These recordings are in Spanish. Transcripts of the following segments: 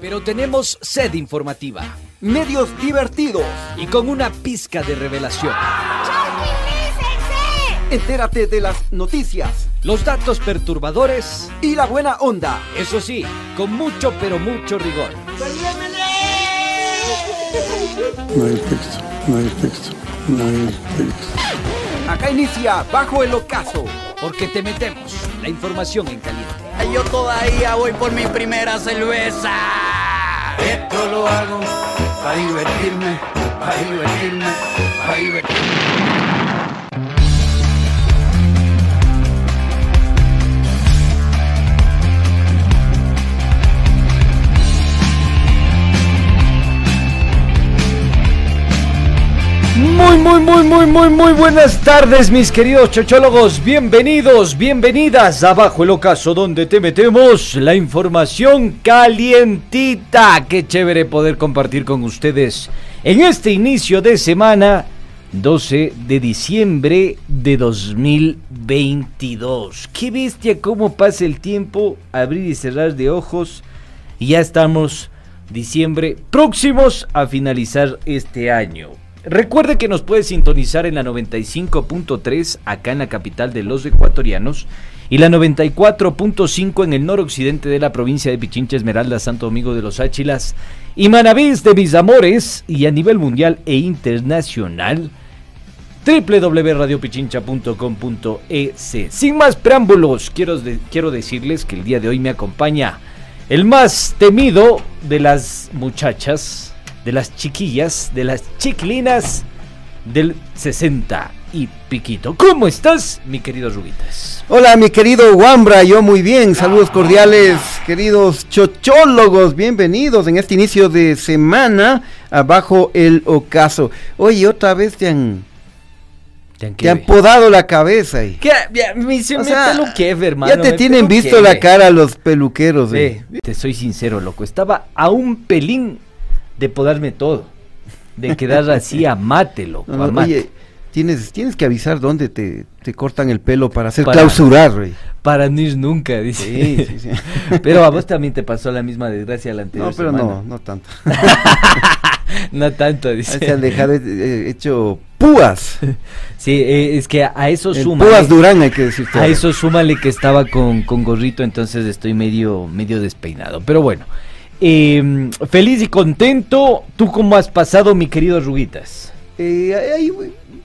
Pero tenemos sed informativa. Medios divertidos. Y con una pizca de revelación. Entérate de las noticias. Los datos perturbadores. Y la buena onda. Eso sí, con mucho pero mucho rigor. No hay texto, no hay texto, no hay texto. Acá inicia Bajo el Ocaso. Porque te metemos la información en caliente. Yo todavía voy por mi primera cerveza. Esto lo hago para divertirme, para divertirme, para divertirme. Muy, muy, muy, muy, muy, muy buenas tardes, mis queridos chochólogos. Bienvenidos, bienvenidas abajo el ocaso donde te metemos la información calientita. Qué chévere poder compartir con ustedes en este inicio de semana 12 de diciembre de 2022. Qué bestia cómo pasa el tiempo, abrir y cerrar de ojos. Y ya estamos diciembre próximos a finalizar este año. Recuerde que nos puede sintonizar en la 95.3 acá en la capital de los ecuatorianos y la 94.5 en el noroccidente de la provincia de Pichincha Esmeralda, Santo Domingo de los Áchilas y Manabís de mis amores y a nivel mundial e internacional www.radiopichincha.com.es. Sin más preámbulos, quiero, quiero decirles que el día de hoy me acompaña el más temido de las muchachas de las chiquillas, de las chiquilinas del 60 y piquito. ¿Cómo estás, mi querido Rubitas? Hola, mi querido Wambra, yo muy bien. Saludos cordiales, queridos chochólogos. Bienvenidos en este inicio de semana abajo el ocaso. Oye, otra vez te han te han podado la cabeza. Y... ¿Qué? Ya, me, o sea, hermano. Ya te tienen visto la cara los peluqueros. Eh. Te soy sincero, loco. Estaba a un pelín de podarme todo. De quedar así a mate, loco. Oye, tienes, tienes que avisar dónde te, cortan el pelo para hacer clausurar, rey. Para no ir nunca, dice. Sí, sí, sí. pero a vos también te pasó la misma desgracia la anterior No, pero no, no tanto. no tanto, dice. Se han dejado eh, hecho púas. Sí, eh, es que a eso suma. Púas Durán, hay que decir. A eso súmale que estaba con, con gorrito, entonces estoy medio, medio despeinado. Pero bueno, eh, feliz y contento. ¿Tú cómo has pasado, mi querido Ruguitas? Eh,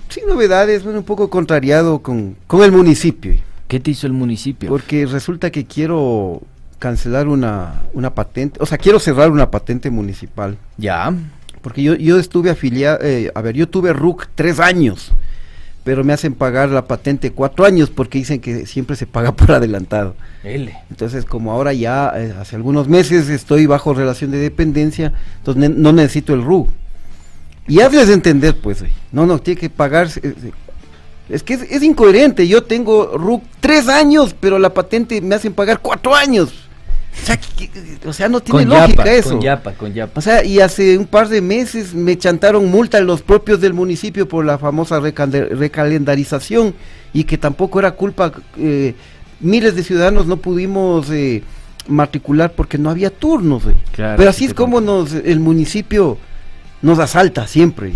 sin novedades, bueno, un poco contrariado con, con el municipio. ¿Qué te hizo el municipio? Porque resulta que quiero cancelar una, una patente, o sea, quiero cerrar una patente municipal. Ya. Porque yo, yo estuve afiliado, eh, a ver, yo tuve RUC tres años pero me hacen pagar la patente cuatro años porque dicen que siempre se paga por adelantado. L. Entonces, como ahora ya eh, hace algunos meses estoy bajo relación de dependencia, entonces no necesito el RU. Y hazles entender, pues, no, no, tiene que pagar. Eh, es que es, incoherente, yo tengo RU tres años, pero la patente me hacen pagar cuatro años. O sea, no tiene lógica eso. Con yapa, con yapa. O sea, y hace un par de meses me chantaron multa los propios del municipio por la famosa recalendarización y que tampoco era culpa. Eh, miles de ciudadanos no pudimos eh, matricular porque no había turnos. Pero así es como nos, el municipio nos asalta siempre.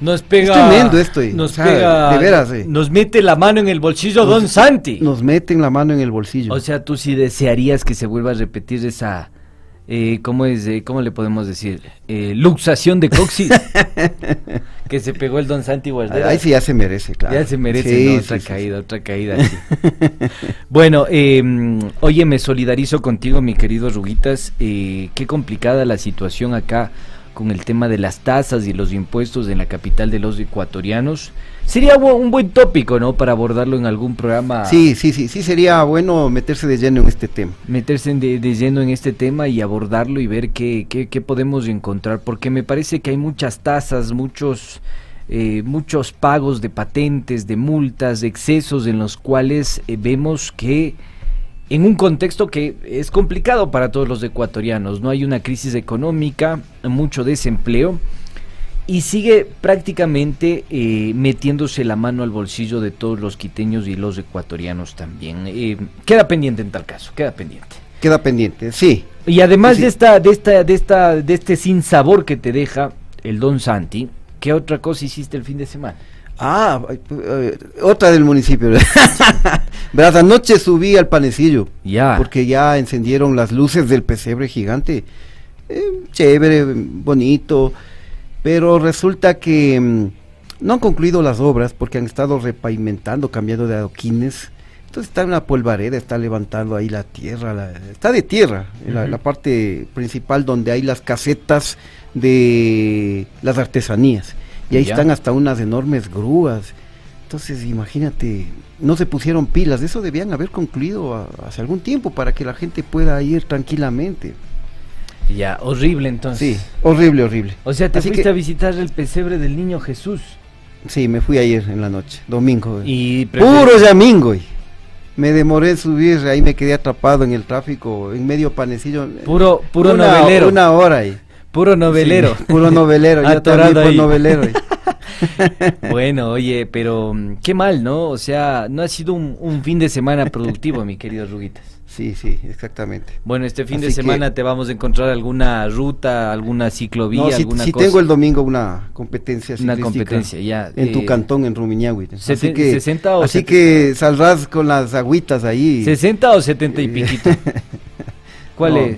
Nos pega. Es tremendo esto. Nos pega. De veras. Eh. Nos mete la mano en el bolsillo, don Santi. Nos meten la mano en el bolsillo. O sea, tú sí desearías que se vuelva a repetir esa. Eh, ¿Cómo es? Eh, ¿Cómo le podemos decir? Eh, luxación de coxis. que se pegó el don Santi Guardera. Ahí sí ya se merece, claro. Ya se merece, otra caída, otra caída. bueno, eh, oye, me solidarizo contigo, mi querido Ruguitas. Eh, qué complicada la situación acá con el tema de las tasas y los impuestos en la capital de los ecuatorianos. Sería un buen tópico, ¿no? Para abordarlo en algún programa. Sí, sí, sí, sí, sería bueno meterse de lleno en este tema. Meterse de, lleno en este tema y abordarlo y ver qué, qué, qué, podemos encontrar, porque me parece que hay muchas tasas, muchos, eh, muchos pagos de patentes, de multas, de excesos en los cuales eh, vemos que en un contexto que es complicado para todos los ecuatorianos. No hay una crisis económica, mucho desempleo y sigue prácticamente eh, metiéndose la mano al bolsillo de todos los quiteños y los ecuatorianos también. Eh, queda pendiente en tal caso, queda pendiente. Queda pendiente, sí. Y además Sí, de esta, de esta, de esta, de este sinsabor que te deja el Don Santi, ¿qué otra cosa hiciste el fin de semana? Ah, otra del municipio. Verás, anoche subí al panecillo. Ya. Porque ya encendieron las luces del pesebre gigante. Eh, chévere, bonito. Pero resulta que mm, no han concluido las obras porque han estado repavimentando, cambiando de adoquines. Entonces está una polvareda, está levantando ahí la tierra, la- está de tierra, la, Ujú. la parte principal donde hay las casetas de las artesanías. Y ahí Ya. están hasta unas enormes grúas. Entonces, imagínate, no se pusieron pilas, eso debían haber concluido a- hace algún tiempo para que la gente pueda ir tranquilamente. Ya, horrible entonces. Sí, horrible, horrible. O sea, te Así fuiste que- a visitar el pesebre del niño Jesús. Sí, me fui ayer en la noche, domingo. Y Puro llamingo. y Me demoré en subir, ahí me quedé atrapado en el tráfico, en medio panecillo. Puro, puro una, novelero. Una hora ahí. Puro novelero. Sí, puro novelero, yo también por novelero. Bueno, oye, pero mm, qué mal, ¿no? O sea, no ha sido un, un fin de semana productivo, mi querido Ruguitas. Sí, sí, exactamente. Bueno, este fin de que- semana te vamos a encontrar alguna ruta, alguna ciclovía, No, si, alguna si cosa. tengo el domingo una competencia Una competencia, ya, En tu eh, cantón, en Rumiñahui. Así que, 60 o así 70. que saldrás con las agüitas ahí. ¿60 o 70 y piquito? ¿Cuál No, es?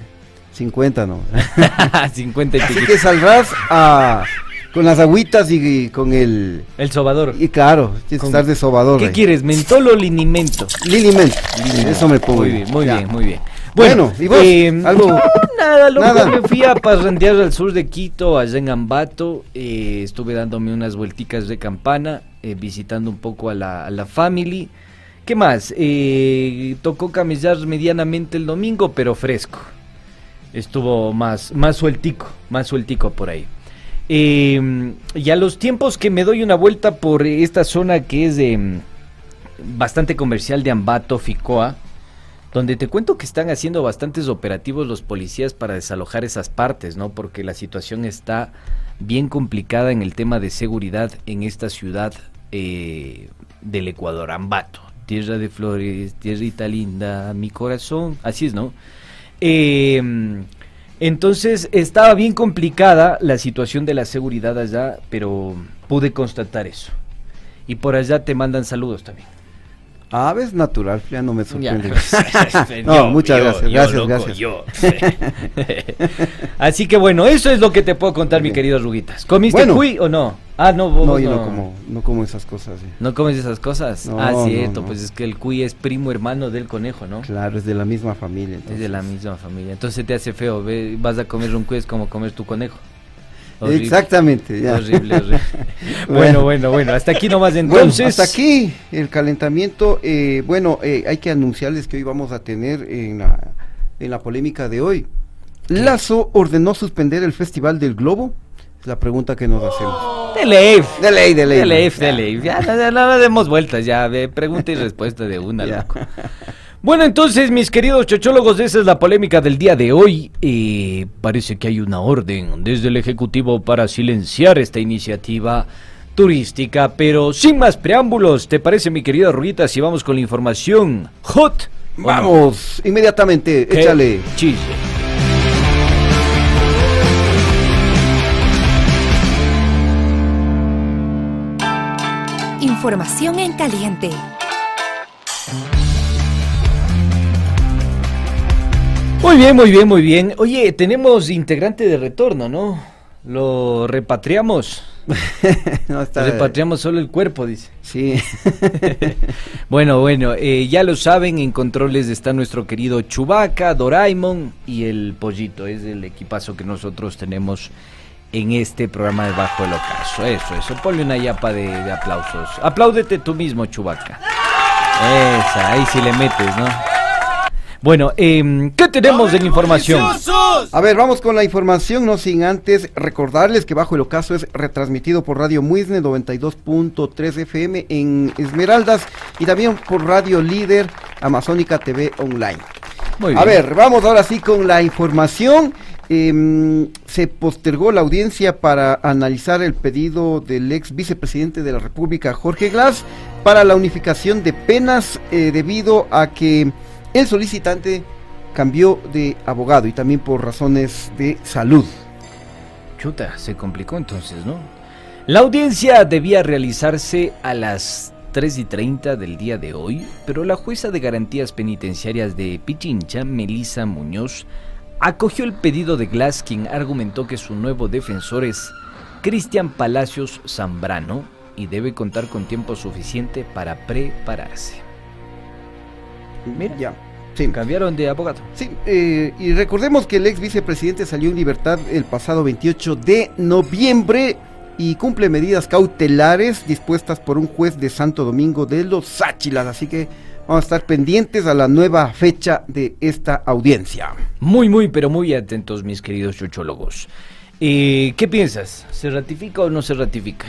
50 no. 50 y Así que saldrás a, con las agüitas y, con el... El sobador. Y claro, tienes que estar de sobador. ¿Qué ahí. quieres, mentol o linimento? Liliment. Eso me pongo. Muy bien, muy Ya. bien, muy bien. Bueno, ¿y vos? ¿Algo? no, nada, loco, Nada. me fui a parrandear al sur de Quito, allá en Ambato, eh, estuve dándome unas vuelticas de campana, eh, visitando un poco a la, a la family. ¿Qué más? Eh, tocó camellar medianamente el domingo, pero fresco. Estuvo más, más sueltico, más sueltico por ahí. Eh, y a los tiempos que me doy una vuelta por esta zona que es de, mm, bastante comercial de Ambato, Ficoa, donde te cuento que están haciendo bastantes operativos los policías para desalojar esas partes, ¿no? Porque la situación está bien complicada en el tema de seguridad en esta ciudad eh, del Ecuador, Ambato. Tierra de flores, tierrita linda, mi corazón, así es, ¿no? Eh, entonces estaba bien complicada la situación de la seguridad allá, pero pude constatar eso. Y por allá te mandan saludos también. Ah, ves natural, ya no me sorprende. No, muchas gracias, gracias, loco, gracias. yo. Así que bueno, eso es lo que te puedo contar, mi querido Ruguitas. ¿Comiste Bueno. cuy o no? Ah, no, vos No, no. yo no como, no como esas cosas. ¿No comes esas cosas? No, ah, cierto, no. pues es que el cuy es primo hermano del conejo, ¿no? Claro, es de la misma familia. Es de la misma familia. Entonces te hace feo, ve, vas a comer un cuy es como comer tu conejo. Horrible. Exactamente. ya. Horrible, horrible. bueno, bueno, bueno, hasta aquí nomás Bueno, entonces. hasta aquí el calentamiento. eh, bueno, eh, hay que anunciarles que hoy vamos a tener en la, en la polémica de hoy. Lazo ordenó suspender el Festival del Globo. Es la pregunta que nos hacemos. De ley. De ley, de ley. De ley, Ya. de ley. Ya, no, no, no demos vueltas, ya, ve, pregunta y respuesta de una, Ya. loco. Bueno, entonces, mis queridos chochólogos, esa es la polémica del día de hoy. Eh, parece que hay una orden desde el Ejecutivo para silenciar esta iniciativa turística, pero sin más preámbulos, ¿te parece, mi querida Ruita, si vamos con la información hot? no? Vamos, inmediatamente, ¿Qué échale. Chille. Información en caliente. Muy bien, muy bien, muy bien. Oye, tenemos integrante de retorno, ¿no? Lo repatriamos. No, está- Repatriamos solo el cuerpo, dice. Sí. Bueno, bueno, eh, ya lo saben, en controles está nuestro querido Chubaca, Doraemon y el Pollito. Es el equipazo que nosotros tenemos en este programa de Bajo el Ocaso. Eso, eso. Ponle una yapa de, de aplausos. Apláudete tú mismo, Chubaca. Esa, ahí sí le metes, ¿no? Bueno, em, ¿qué tenemos en información? A ver, vamos con la información, no sin antes recordarles que Bajo el Ocaso es retransmitido por Radio Muisne 92.3 FM en Esmeraldas y también por Radio Líder Amazónica TV Online. Muy A bien. ver, vamos ahora sí con la información. Em, se postergó la audiencia para analizar el pedido del ex vicepresidente de la República, Jorge Glass, para la unificación de penas eh, debido a que el solicitante cambió de abogado y también por razones de salud. Chuta, se complicó entonces, ¿no? La audiencia debía realizarse a las 3 y 30 del día de hoy, pero la jueza de garantías penitenciarias de Pichincha, Melissa Muñoz, acogió el pedido de Glass, quien argumentó que su nuevo defensor es Cristian Palacios Zambrano y debe contar con tiempo suficiente para prepararse. Mira, Ya. Sí. cambiaron de abogado. Sí, eh, y recordemos que el ex vicepresidente salió en libertad el pasado 28 de noviembre y cumple medidas cautelares dispuestas por un juez de Santo Domingo de los Sáchilas, así que vamos a estar pendientes a la nueva fecha de esta audiencia. Muy, muy, pero muy atentos, mis queridos chochólogos. Eh, ¿Qué piensas? ¿Se ratifica o no se ratifica?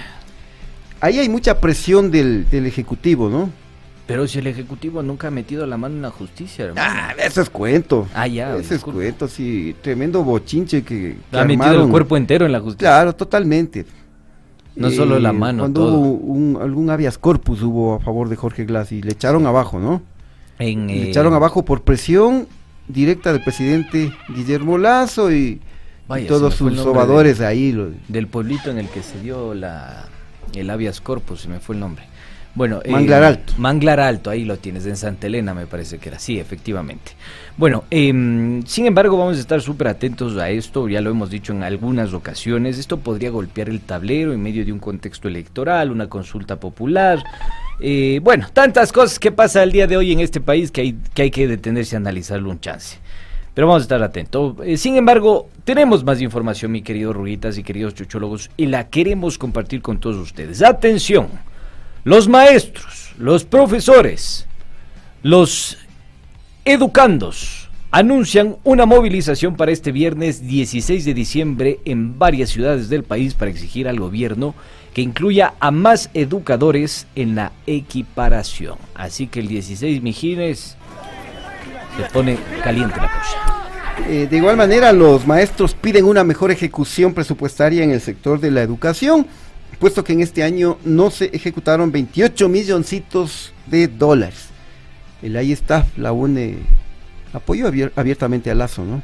Ahí hay mucha presión del, del Ejecutivo, ¿no? Pero si el Ejecutivo nunca ha metido la mano en la justicia, hermano. Ah, eso es cuento. Ah, ya, Ese es cuento, sí. Tremendo bochinche que, que ha metido armaron. el cuerpo entero en la justicia. Claro, totalmente. No solo la mano, Cuando todo. hubo un, algún habeas corpus hubo a favor de Jorge Glass y le echaron abajo, ¿no? En, Le eh, echaron abajo por presión directa del presidente Guillermo Lazo y, y Vaya, se todos sus sobadores ahí. lo- Del pueblito en el que se dio la, el habeas corpus, se me fue el nombre. Bueno, eh, Manglar Alto. Manglar Alto, ahí lo tienes, en Santa Elena me parece que era, sí, efectivamente. Bueno, em, sin embargo vamos a estar súper atentos a esto, ya lo hemos dicho en algunas ocasiones, esto podría golpear el tablero en medio de un contexto electoral, una consulta popular, eh, bueno, tantas cosas que pasa el día de hoy en este país que hay que, hay que detenerse a analizarlo un chance. Pero vamos a estar atentos. Eh, sin embargo, tenemos más información, mi querido Ruguitas y queridos chuchólogos, y la queremos compartir con todos ustedes. Atención, los maestros, los profesores, los educandos anuncian una movilización para este viernes 16 de diciembre en varias ciudades del país para exigir al gobierno que incluya a más educadores en la equiparación. Así que el 16, mijines, se pone caliente la cosa. Eh, de igual manera, los maestros piden una mejor ejecución presupuestaria en el sector de la educación, puesto que en este año no se ejecutaron 28 milloncitos de dólares. El ahí está, la UNE apoyó abier- abiertamente a Lazo, ¿no?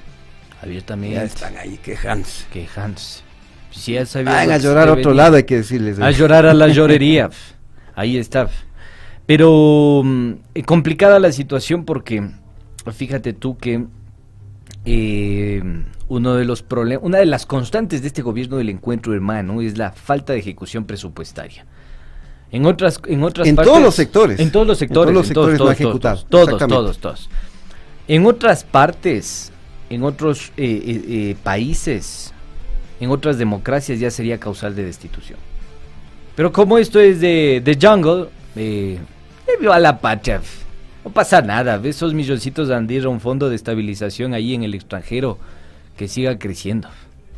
Abiertamente. Ya están ahí quejándose. Quejándose. Si ya sabía Van a llorar a otro lado, hay que decirles. ¿eh? A llorar a la llorería. Ahí está. Pero mm, eh, complicada la situación porque fíjate tú que eh, uno de los problemas, una de las constantes de este gobierno del encuentro hermano es la falta de ejecución presupuestaria. En otras, en otras En partes- todos los sectores. En todos los En sectores. todos los en todos, sectores no todos, ha ejecutado, Todos, todos, todos, todos. En otras partes, en otros eh, eh, eh, países, en otras democracias ya sería causal de destitución. Pero como esto es de, de Jungle, eh, eh, viva la f. No pasa nada. Esos milloncitos de a un fondo de estabilización ahí en el extranjero que siga creciendo.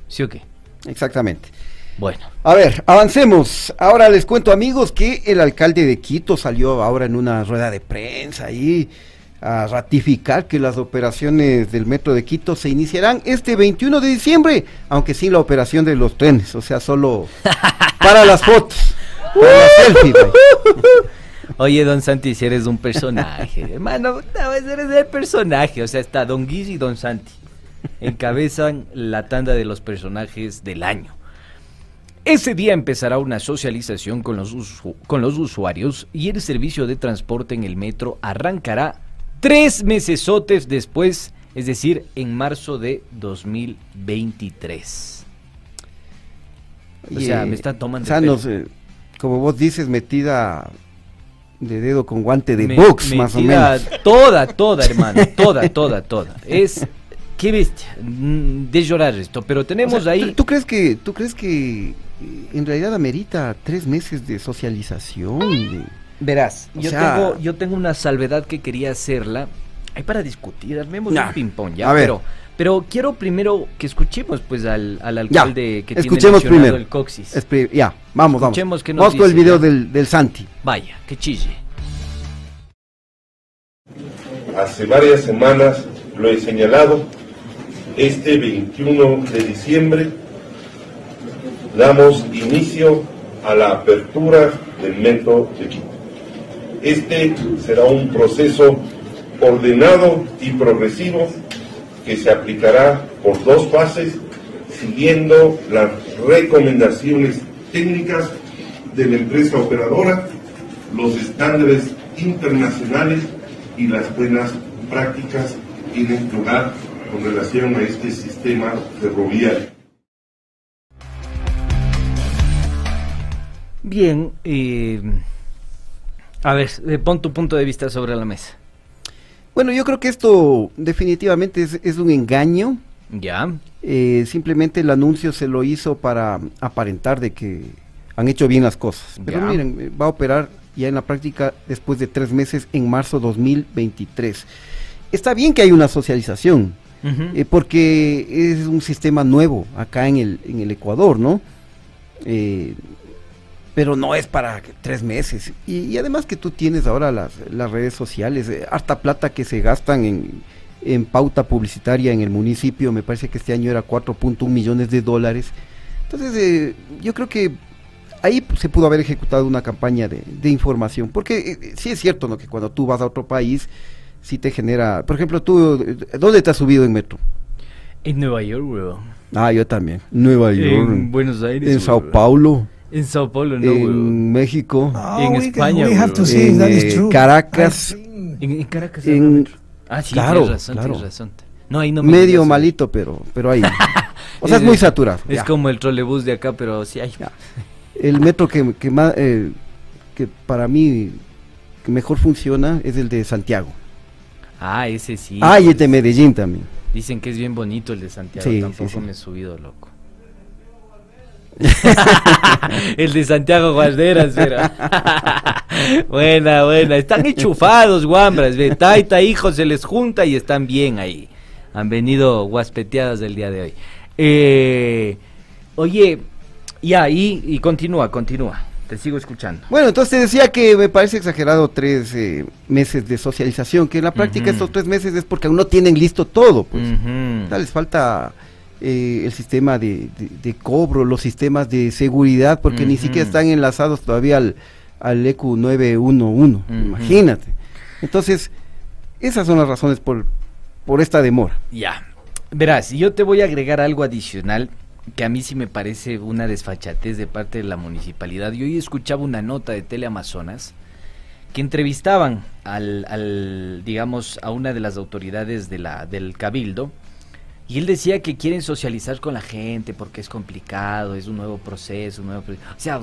¿Sí o qué? Exactamente. Bueno. A ver, avancemos. Ahora les cuento, amigos, que el alcalde de Quito salió ahora en una rueda de prensa ahí a ratificar que las operaciones del metro de Quito se iniciarán este 21 de diciembre, aunque sin la operación de los trenes, o sea, solo para las fotos, para la selfie. güey. Oye, don Santi, si eres un personaje. Hermano, no, eres el personaje. O sea, está Don Guis y Don Santi. Encabezan la tanda de los personajes del año. Ese día empezará una socialización con los, usu- con los usuarios y el servicio de transporte en el metro arrancará tres mesesotes después, es decir, en marzo de 2023. O sea, me están tomando O sea, nos, eh, como vos dices, metida de dedo con guante de Me- box, más o menos. Toda, toda, hermano, toda, toda, toda. Es, qué bestia, mm, de llorar esto, pero tenemos O sea, ahí... ¿tú, tú crees que, tú crees que eh, en realidad amerita tres meses de socialización? de- Verás, O yo, sea- tengo, yo tengo una salvedad que quería hacerla. Ahí para discutir, armemos Ya. un ping-pong, ¿ya? A ver. Pero, pero quiero primero que escuchemos pues al, al alcalde que escuchemos tiene primero. el coxis. Espri- ya, vamos, vamos. Escuchemos qué nos Vamos con el video ya. del, del Santi. Vaya, que chille. hace varias semanas lo he señalado, este 21 de diciembre damos inicio a la apertura del metro de Quito. Este será un proceso ordenado y progresivo que se aplicará por dos fases siguiendo las recomendaciones técnicas de la empresa operadora, los estándares internacionales y las buenas prácticas tienen lugar con relación a este sistema ferroviario. Bien, eh, a ver, eh, pon tu punto de vista sobre la mesa. Bueno, yo creo que esto definitivamente es, es un engaño. Ya. Eh, simplemente el anuncio se lo hizo para aparentar de que han hecho bien las cosas. Pero Ya. miren, va a operar ya en la práctica después de tres meses en marzo 2023. Está bien que hay una socialización, Eh, porque es un sistema nuevo acá en el, en el Ecuador, ¿no? Eh, pero no es para tres meses. Y, además que tú tienes ahora las, las redes sociales, eh, harta plata que se gastan en, en pauta publicitaria en el municipio, me parece que este año era 4.1 millones de dólares. Entonces, eh, yo creo que ahí se pudo haber ejecutado una campaña de, de información, porque sí es cierto, ¿no? Que cuando tú vas a otro país, sí te genera, por ejemplo, tú, ¿dónde te has subido en metro? En Nueva York, weón. Ah, yo también. Nueva York. En Buenos Aires. en Sao weón. Paulo. En Sao Paulo, no, en weón. México. En we, España, we have to weón. see if En, that is eh, true. Caracas. Seen- En, en Caracas. En-. Ah, sí, claro, tienes razón, claro. tienes razón. No, ahí no me medio malito, pero, pero ahí. o sea, es muy saturado. Es ya. como el trolebús de acá, pero sí hay. Ya. El metro que, que más, eh, que para mí que mejor funciona es el de Santiago. Ah, ese sí. ah, y el de Medellín también. Dicen que es bien bonito el de Santiago. Sí, Tampoco sí, sí. me he subido, loco. el de Santiago Guarderas, pero. buena, buena. Están enchufados, guambras. Ve, taita, hijo, se les junta y están bien ahí. Han venido guaspeteadas del día de hoy. Eh, oye, ya, y, y continúa, continúa. Te sigo escuchando. Bueno, entonces te decía que me parece exagerado tres eh, meses de socialización, que en la práctica estos tres meses es porque aún no tienen listo todo. Pues. O sea, les falta eh, el sistema de, de- de cobro, los sistemas de seguridad, porque ni siquiera están enlazados todavía al, al EQ 911, Ujú. imagínate. Entonces, esas son las razones por, por esta demora. Ya. Verás, yo te voy a agregar algo adicional que a mí sí me parece una desfachatez de parte de la municipalidad. Yo hoy escuchaba una nota de Teleamazonas que entrevistaban al, al, digamos, a una de las autoridades de la, del cabildo y él decía que quieren socializar con la gente porque es complicado, es un nuevo proceso, un nuevo pro- o sea,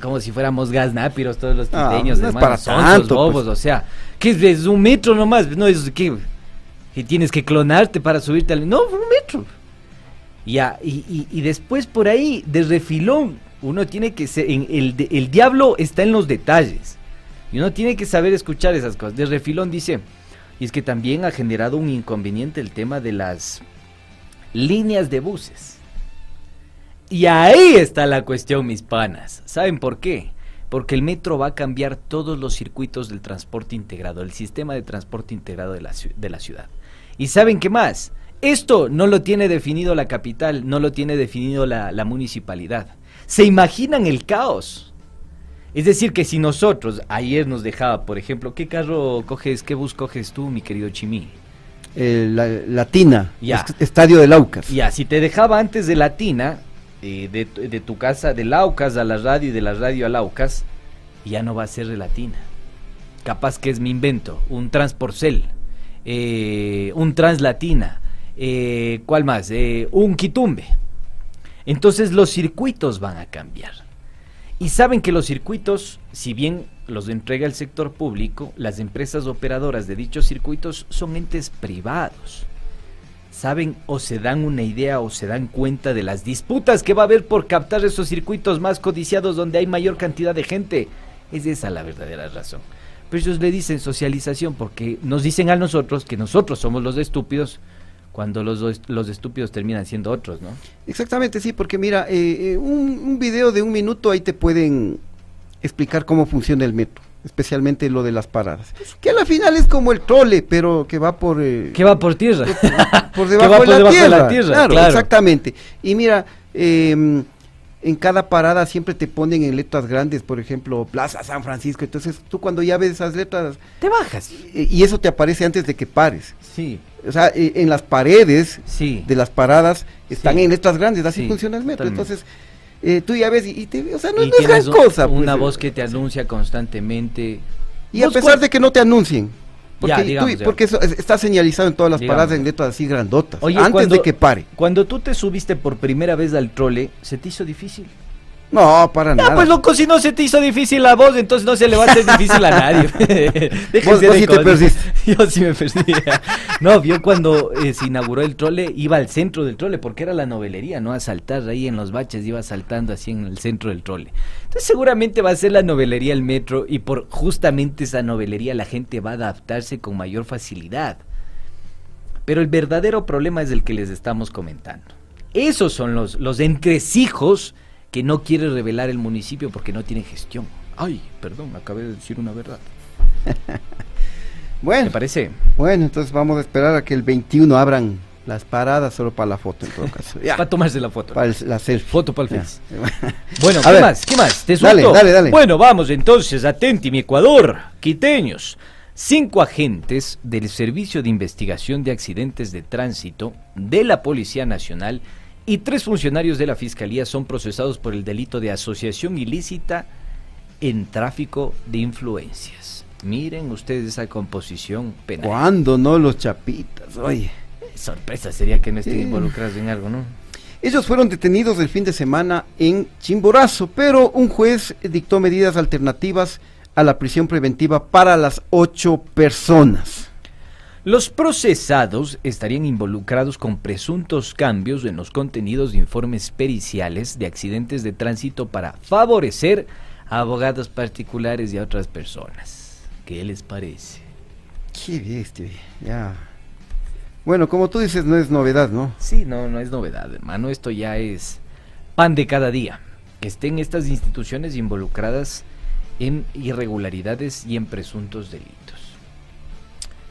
como si fuéramos gasnápiros todos los quiteños, no es hermano, para sonsos, tanto, bobos, pues. o sea, que es, es un metro nomás, no es que que tienes que clonarte para subirte al... No, un metro. Y, y- después por ahí, de refilón, uno tiene que ser... En el, el diablo está en los detalles. Y uno tiene que saber escuchar esas cosas. De refilón dice, y es que también ha generado un inconveniente el tema de las líneas de buses. Y ahí está la cuestión, mis panas. ¿Saben por qué? Porque el metro va a cambiar todos los circuitos del transporte integrado, el sistema de transporte integrado de la, de la ciudad. ¿Y saben qué más? Esto no lo tiene definido la capital, no lo tiene definido la, la municipalidad. ¿Se imaginan el caos? Es decir, que si nosotros, ayer nos dejaba, por ejemplo, ¿qué carro coges, qué bus coges tú, mi querido Chimí? Eh, la, Latina, Ya. Estadio del Aucas. Ya, si te dejaba antes de Latina, eh, de, tu- de tu casa de Laucas a la radio y de la radio a Laucas, ya no va a ser de Latina. Capaz que es mi invento, un Transporcel, eh, un Translatina, eh, ¿cuál más? Eh, un Quitumbe. Entonces los circuitos van a cambiar. Y saben que los circuitos, si bien los entrega el sector público, las empresas operadoras de dichos circuitos son entes privados saben o se dan una idea o se dan cuenta de las disputas que va a haber por captar esos circuitos más codiciados donde hay mayor cantidad de gente. Es esa la verdadera razón. Pero ellos le dicen socialización porque nos dicen a nosotros que nosotros somos los estúpidos cuando los, dos- los estúpidos terminan siendo otros, ¿no? Exactamente, sí, porque mira, eh, eh, un, un video de un minuto ahí te pueden explicar cómo funciona el metro, especialmente lo de las paradas. Que a la final es como el trole, pero que va por... eh, ¿Qué va por tierra? por Que debajo, de, la debajo de tierra. la tierra, Claro, claro. exactamente. Y mira, eh, en cada parada siempre te ponen en letras grandes, por ejemplo, Plaza San Francisco. Entonces, tú cuando ya ves esas letras, Te bajas. eh, y eso te aparece antes de que pares. Sí, O sea, eh, en las paredes sí. de las paradas están Sí. en letras grandes, así Sí, funciona el metro. Entonces, eh, tú ya ves y, y te, o sea, no, es gran un- cosa. pues, una eh, voz que te anuncia constantemente. Y a pesar cuál- de que no te anuncien. Porque, Ya, tú- digamos, digamos. porque eso es- está señalizado en todas las Digamos. paradas en letras así grandotas. Oye, antes cuando- de que pare. Cuando tú te subiste por primera vez al trole, ¿se te hizo difícil? No, para Ya, nada. pues loco, si no se te hizo difícil la voz, entonces no se le va a hacer difícil a nadie. Vos- vos sí te perdiste. Yo sí me perdí. No, vio cuando eh, se inauguró el trole, iba al centro del trole, porque era la novelería, ¿no? A saltar ahí en los baches, iba saltando así en el centro del trole. Entonces seguramente va a ser la novelería el metro y por justamente esa novelería la gente va a adaptarse con mayor facilidad. Pero el verdadero problema es el que les estamos comentando. Esos son los, los entresijos que no quiere revelar el municipio porque no tiene gestión. Ay, perdón, acabé de decir una verdad. ¿Te Bueno, parece? bueno, entonces vamos a esperar a que el 21 abran las paradas solo para la foto en todo caso. Ya, Para tomarse la foto. para el- la selfie. Foto para el. Face. Bueno, ¿qué ver. más? ¿Qué más? ¿Te Dale, dale, dale. Bueno, vamos entonces, atenti, mi Ecuador, quiteños. Cinco agentes del Servicio de Investigación de Accidentes de Tránsito de la Policía Nacional y tres funcionarios de la Fiscalía son procesados por el delito de asociación ilícita en tráfico de influencias. Miren ustedes esa composición penal. ¿Cuándo no los chapitas? Oye. Sorpresa sería que no estén Sí. involucrados en algo, ¿no? Ellos fueron detenidos el fin de semana en Chimborazo, pero un juez dictó medidas alternativas a la prisión preventiva para las ocho personas. Los procesados estarían involucrados con presuntos cambios en los contenidos de informes periciales de accidentes de tránsito para favorecer a abogados particulares y a otras personas. ¿Qué les parece? Qué bestia, ya. Bueno, como tú dices, no es novedad, ¿no? Sí, no, no es novedad, hermano. Esto ya es pan de cada día. Que estén estas instituciones involucradas en irregularidades y en presuntos delitos.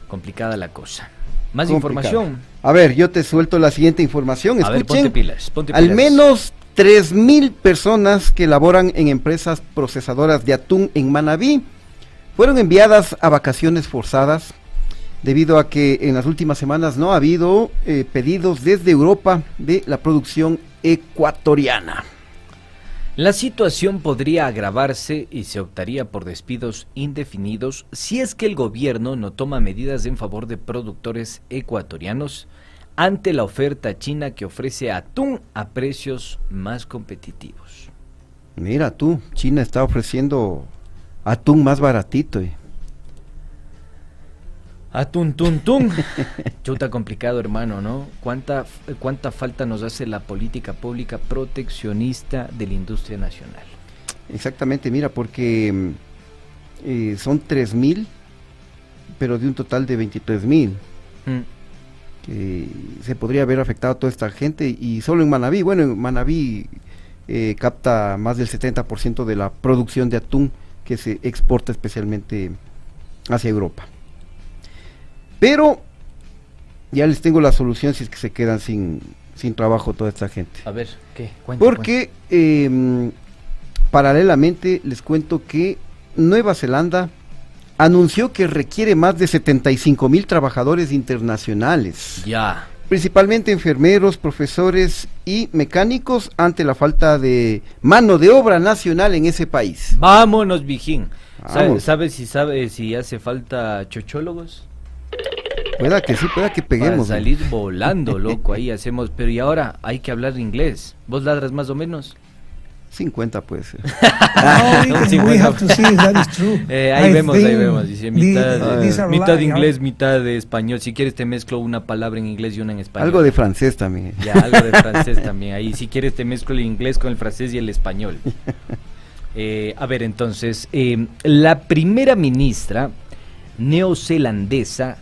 Complicada la cosa. Más información. A ver, yo te suelto la siguiente información. A ver, Escuchen, ponte pilas, ponte al menos 3.000 personas que laboran en empresas procesadoras de atún en Manabí fueron enviadas a vacaciones forzadas debido a que en las últimas semanas no ha habido eh, pedidos desde Europa de la producción ecuatoriana. La situación podría agravarse y se optaría por despidos indefinidos si es que el gobierno no toma medidas en favor de productores ecuatorianos ante la oferta china que ofrece atún a precios más competitivos. Mira tú, China está ofreciendo atún más baratito. eh. Atún, tun, tun. Chuta complicado, hermano, ¿no? ¿Cuánta, ¿Cuánta falta nos hace la política pública proteccionista de la industria nacional? Exactamente, mira, porque mm, eh, son 3.000, pero de un total de 23.000. Mm. que se podría haber afectado a toda esta gente y solo en Manabí, bueno, en Manabí eh, capta más del 70% de la producción de atún que se exporta especialmente hacia Europa. Pero ya les tengo la solución si es que se quedan sin, sin trabajo toda esta gente. A ver, ¿qué? Cuenta, Porque eh, paralelamente les cuento que Nueva Zelanda anunció que requiere más de 75 mil trabajadores internacionales. Ya. principalmente enfermeros, profesores y mecánicos ante la falta de mano de obra nacional en ese país. Vámonos, Vijín. ¿Sabe, Vamos. sabe si sabe si hace falta chochólogos? Pueda que sí, pueda que Para peguemos. ¿no? salir volando, loco, ahí hacemos. Pero y ahora hay que hablar inglés. ¿Vos ladras más o menos? 50 puede ser. No, we bueno. have to see if that is true. Eh, ahí I vemos, ahí vemos. Dice the- mitad, these are mitad de lying, inglés, mitad de español. Si quieres te mezclo una palabra en inglés y una en español. Algo de francés también. Ya, algo de francés también. Ahí, si quieres, te mezclo el inglés con el francés y el español. Eh, a ver, entonces, eh, la primera ministra neozelandesa,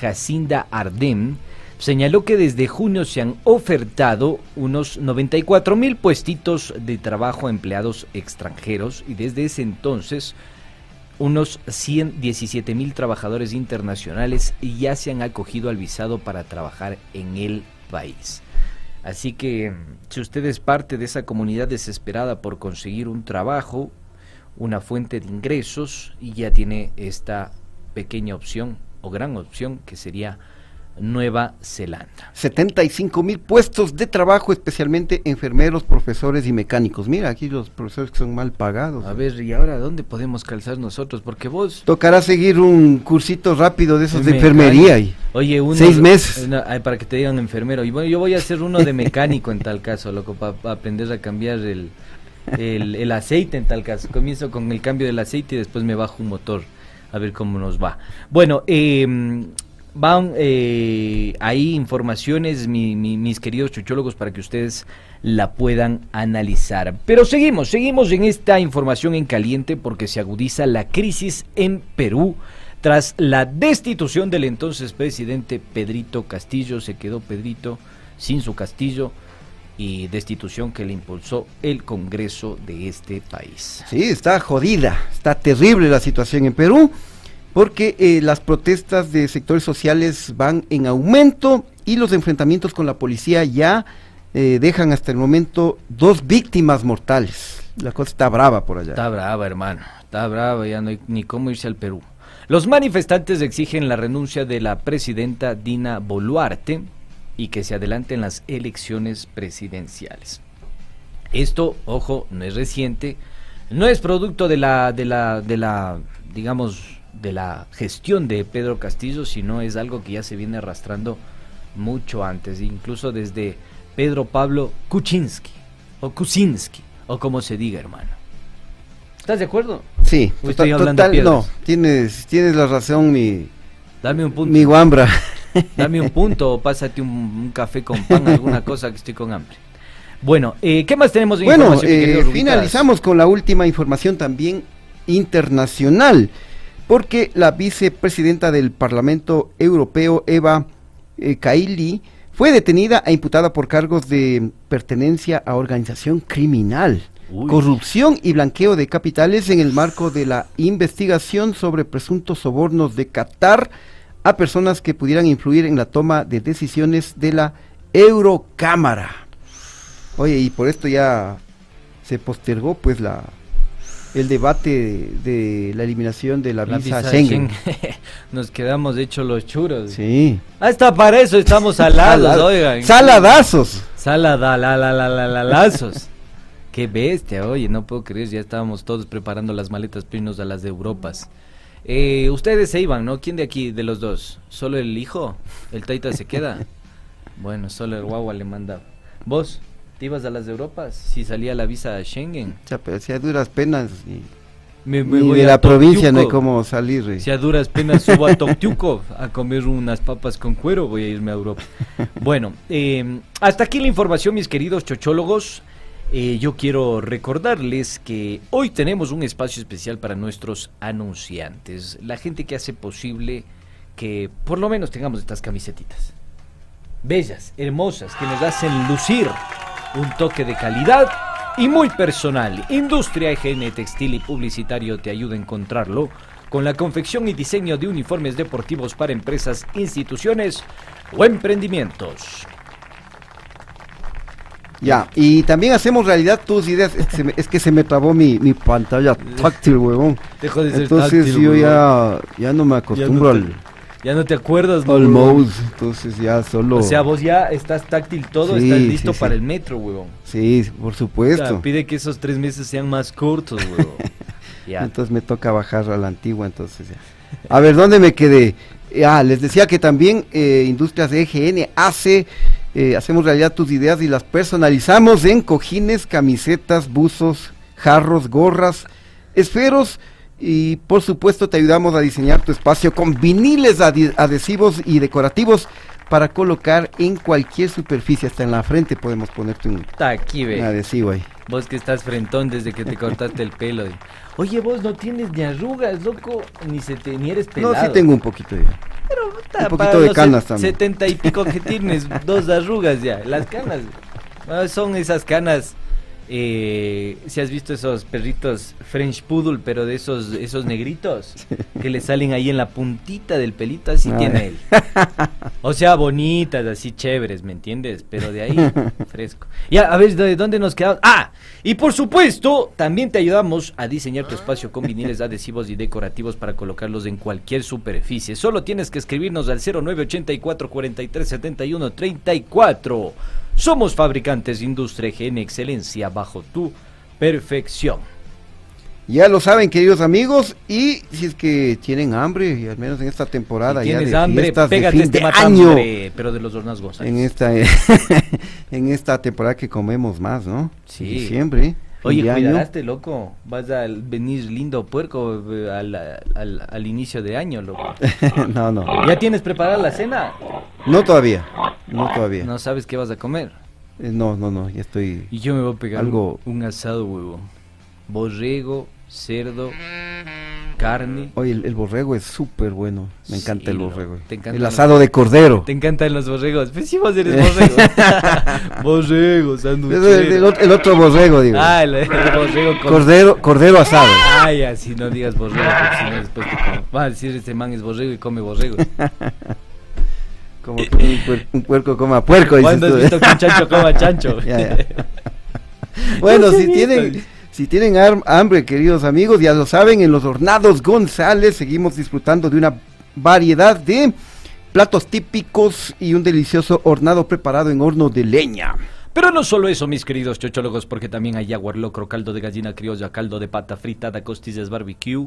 Jacinda Ardern, señaló que desde junio se han ofertado unos 94 mil puestitos de trabajo a empleados extranjeros y desde ese entonces unos 117 mil trabajadores internacionales ya se han acogido al visado para trabajar en el país. Así que si usted es parte de esa comunidad desesperada por conseguir un trabajo, una fuente de ingresos, y ya tiene esta pequeña opción o gran opción que sería Nueva Zelanda. 75 mil puestos de trabajo, especialmente enfermeros, profesores y mecánicos. Mira, aquí los profesores que son mal pagados. A ver, ¿y ahora dónde podemos calzar nosotros? Porque vos... Tocará seguir un cursito rápido de esos de enfermería. Y... Oye, uno, Seis meses. no, ay, para que te digan enfermero. Y bueno, yo voy a hacer uno de mecánico en tal caso, loco, para aprender a cambiar el, el, el aceite en tal caso. Comienzo con el cambio del aceite y después me bajo un motor a ver cómo nos va. Bueno, eh, van eh, ahí informaciones, mi- mi- mis queridos chuchólogos, para que ustedes la puedan analizar. Pero seguimos, seguimos en esta información en caliente porque se agudiza la crisis en Perú. Tras la destitución del entonces presidente Pedrito Castillo, se quedó Pedrito sin su castillo y destitución que le impulsó el Congreso de este país. Sí, está jodida, está terrible la situación en Perú, porque eh, las protestas de sectores sociales van en aumento y los enfrentamientos con la policía ya eh, dejan hasta el momento dos víctimas mortales. La cosa está brava por allá. Está brava, hermano. Está brava, ya no hay ni cómo irse al Perú. Los manifestantes exigen la renuncia de la presidenta Dina Boluarte y que se adelanten las elecciones presidenciales. Esto, ojo, no es reciente, no es producto de la, de la, de la, digamos, de la gestión de Pedro Castillo, sino es algo que ya se viene arrastrando mucho antes, incluso desde Pedro Pablo Kuczynski, o Kuczynski, o como se diga, hermano. ¿Estás de acuerdo? Sí, total, estoy hablando total- no, tienes, tienes la razón, mi, Dame un punto. mi guambra. Dame un punto o pásate un, un café con pan, alguna cosa que estoy con hambre. Bueno, eh, ¿qué más tenemos de Bueno, eh, finalizamos con la última información también internacional, porque la vicepresidenta del Parlamento Europeo, Eva eh, Kaili, fue detenida e imputada por cargos de pertenencia a organización criminal, Uy. corrupción y blanqueo de capitales en el marco de la investigación sobre presuntos sobornos de Qatar a personas que pudieran influir en la toma de decisiones de la Eurocámara. Oye, y por esto ya se postergó pues la el debate de, de la eliminación de la, La visa, visa Schengen. Schengen. Nos quedamos hechos los churos. Sí. Hasta para eso estamos salados, Salad- oigan. Saladazos. Salada, la, la, la, la, la, lazos. Qué bestia, oye, no puedo creer, ya estábamos todos preparando las maletas para irnos a las de Europas. Eh, ustedes se iban, ¿no? ¿Quién de aquí, de los dos? ¿Solo el hijo? ¿El taita se queda? Bueno, solo el guagua le manda. ¿Vos? ¿Te ibas a las de Europas? Si salía la visa Schengen. O sea, pero si a duras penas y, Me, voy de a la provincia no hay como salir. eh. Si a duras penas subo a Toctiuco a comer unas papas con cuero, voy a irme a Europa. Bueno, eh, hasta aquí la información, mis queridos chochólogos. Eh, yo quiero recordarles que hoy tenemos un espacio especial para nuestros anunciantes, la gente que hace posible que por lo menos tengamos estas camisetitas. Bellas, hermosas, que nos hacen lucir un toque de calidad y muy personal. Industria EGN Textil y Publicitario te ayuda a encontrarlo con la confección y diseño de uniformes deportivos para empresas, instituciones o emprendimientos. Ya, y también hacemos realidad tus ideas. Es que se me, es que se me trabó mi, mi pantalla táctil, huevón. Dejó de ser Entonces táctil, yo huevón. ya, ya no me acostumbro Ya no te- Ya no te acuerdas, al, al huevón. mouse. Entonces ya solo... O sea, vos ya estás táctil todo, Sí, estás sí, listo sí. para el metro, huevón. Sí, por O sea, supuesto. pide que esos tres meses sean más cortos, huevón. ya. Entonces me toca bajar a la antigua, entonces ya. A ver, ¿dónde me quedé? Ah, les decía que también eh, Industrias EGN hace, eh, hacemos realidad tus ideas y las personalizamos en cojines, camisetas, buzos, jarros, gorras, esferos y por supuesto te ayudamos a diseñar tu espacio con viniles adhesivos y decorativos para colocar en cualquier superficie, hasta en la frente podemos ponerte un, Está aquí, un adhesivo ahí. Vos que estás frentón desde que te cortaste el pelo. y- Oye, vos no tienes ni arrugas, loco, ni, se te, ni eres pelado. No, sí tengo un poquito ya. Puta, un poquito de canas también. Setenta y pico que tienes, dos arrugas ya. Las canas ah, son esas canas eh, si has visto esos perritos French Poodle, pero de esos, esos negritos que le salen ahí en la puntita del pelito, así tiene él. O sea, bonitas, así chéveres, ¿me entiendes? Pero de ahí, fresco. Ya, a ver, ¿de dónde nos quedamos? Ah, y por supuesto, también te ayudamos a diseñar tu espacio con viniles adhesivos y decorativos para colocarlos en cualquier superficie. Solo tienes que escribirnos al 0984 43 71 34. Somos fabricantes Industria en excelencia bajo tu perfección. Ya lo saben, queridos amigos, y si es que tienen hambre, y al menos en esta temporada Si ya tienes de hambre, fiestas de pégate fin este de pero de los hornos González. en esta en esta temporada que comemos más, ¿no? Sí. En Diciembre. fin Oye, cuidadaste, loco. Vas a venir lindo puerco eh, al, al- al inicio de año, loco. no, no, ¿Ya tienes preparada la cena? no todavía, no todavía. No sabes qué vas a comer. Eh, no, no, no, ya estoy. Y yo me voy a pegar Algo- un, un asado, huevo. Borrego, cerdo, carne. Oye, el, el borrego es súper bueno. Me encanta Sí, el borrego. te encanta el asado de cordero. ¿Te encantan los borregos? Pues sí, vos eres borrego. borrego, el, otro borrego, digo. Ah, el, borrego con... Cordero, cordero asado. Ay, así no digas borrego, porque si no después te como. Va a decir este man es borrego y come borrego. Como que un, puer- un puerco coma puerco. ¿Cuándo has visto que un chancho coma chancho? Ya, ya. Bueno, si tienen. Si tienen hambre, queridos amigos, ya lo saben, en los Hornados González seguimos disfrutando de una variedad de platos típicos y un delicioso hornado preparado en horno de leña. Pero no solo eso, mis queridos chochólogos, porque también hay locro, caldo de gallina criolla, caldo de pata fritada, costillas barbecue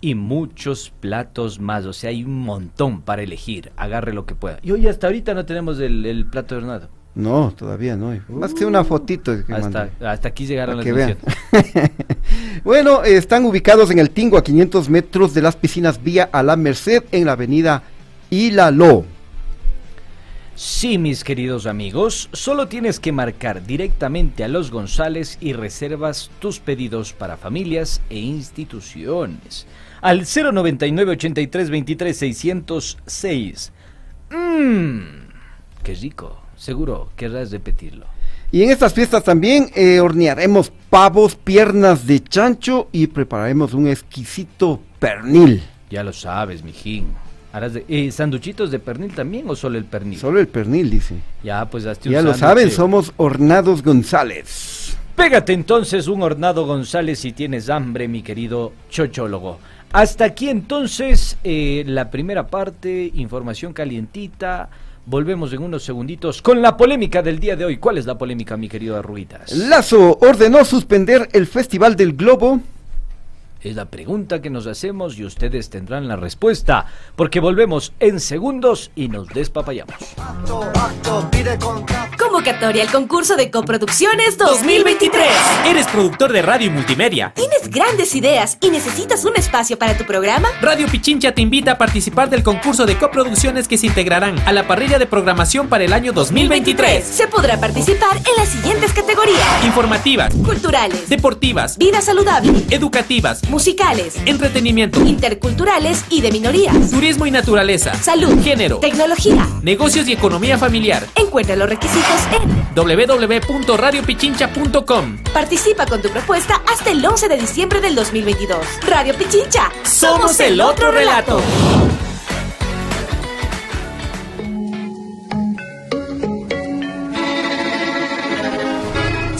y muchos platos más. O sea, hay un montón para elegir. Agarre lo que pueda. Y hoy hasta ahorita no tenemos el, el plato de hornado. No, todavía no. Más que una fotito. que Hasta, aquí llegaron las que vean. bueno, eh, están ubicados en el Tingo a 500 metros de las piscinas Vía a la Merced en la avenida Ilalo. Sí, mis queridos amigos, solo tienes que marcar directamente a los González y reservas tus pedidos para familias e instituciones. Al 099 83 23 606. Mmm, qué rico. Seguro querrás repetirlo. Y en estas fiestas también eh, hornearemos pavos, piernas de chancho y prepararemos un exquisito pernil. Ya lo sabes, mijín. ¿Harás de, eh, sanduchitos de pernil también o solo el pernil? Solo el pernil, dice. Ya, pues hazte un Ya lo saben, somos Hornados González. Pégate entonces un hornado González si tienes hambre, mi querido chochólogo. Hasta aquí entonces eh, la primera parte, información calientita. Volvemos en unos segunditos con la polémica del día de hoy. ¿Cuál es la polémica, mi querido Arruitas? Lazo ordenó suspender el Festival del Globo. Es la pregunta que nos hacemos y ustedes tendrán la respuesta, porque volvemos en segundos y nos despapayamos. Convocatoria al concurso de coproducciones 2023. ¿Eres productor de radio y multimedia? ¿Tienes grandes ideas y necesitas un espacio para tu programa? Radio Pichincha te invita a participar del concurso de coproducciones que se integrarán a la parrilla de programación para el año 2023. Se podrá participar en las siguientes categorías: Informativas, culturales, deportivas, vida saludable, educativas, musicales, entretenimiento, interculturales y de minorías, turismo y naturaleza, salud, género, tecnología. negocios y economía familiar. Encuentra los requisitos en www.radiopichincha.com. Participa con tu propuesta hasta el 11 de diciembre del 2022. Radio Pichincha. Somos el otro relato.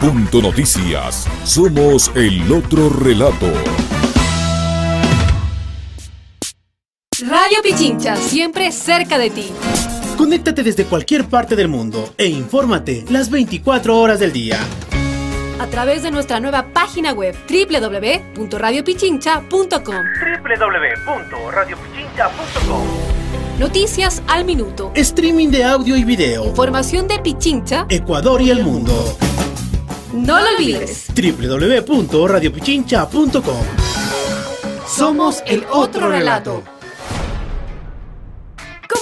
Punto Noticias. Somos el otro relato. Radio Pichincha, siempre cerca de ti. Conéctate desde cualquier parte del mundo e infórmate las 24 horas del día. A través de nuestra nueva página web www.radiopichincha.com. www.radiopichincha.com Noticias al minuto. Streaming de audio y video. Información de Pichincha, Ecuador y el mundo. no lo olvides. www.radiopichincha.com Somos el otro relato.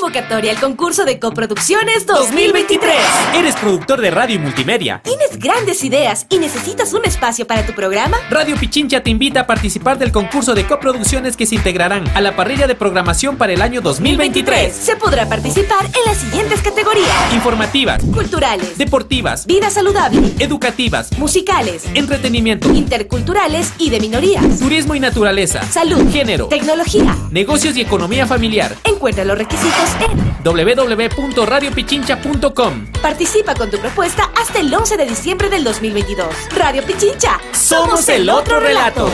Convocatoria al concurso de coproducciones 2023. ¿Eres productor de radio y multimedia? ¿Tienes grandes ideas y necesitas un espacio para tu programa? Radio Pichincha te invita a participar del concurso de coproducciones que se integrarán a la parrilla de programación para el año 2023. Se podrá participar en las siguientes categorías: Informativas, culturales, deportivas, vida saludable, educativas, musicales, entretenimiento, interculturales y de minorías, turismo y naturaleza, salud, género, tecnología. negocios y economía familiar. Encuentra los requisitos en www.radiopichincha.com Participa con tu propuesta hasta el 11 de diciembre del 2022. Radio Pichincha. Somos el otro relato.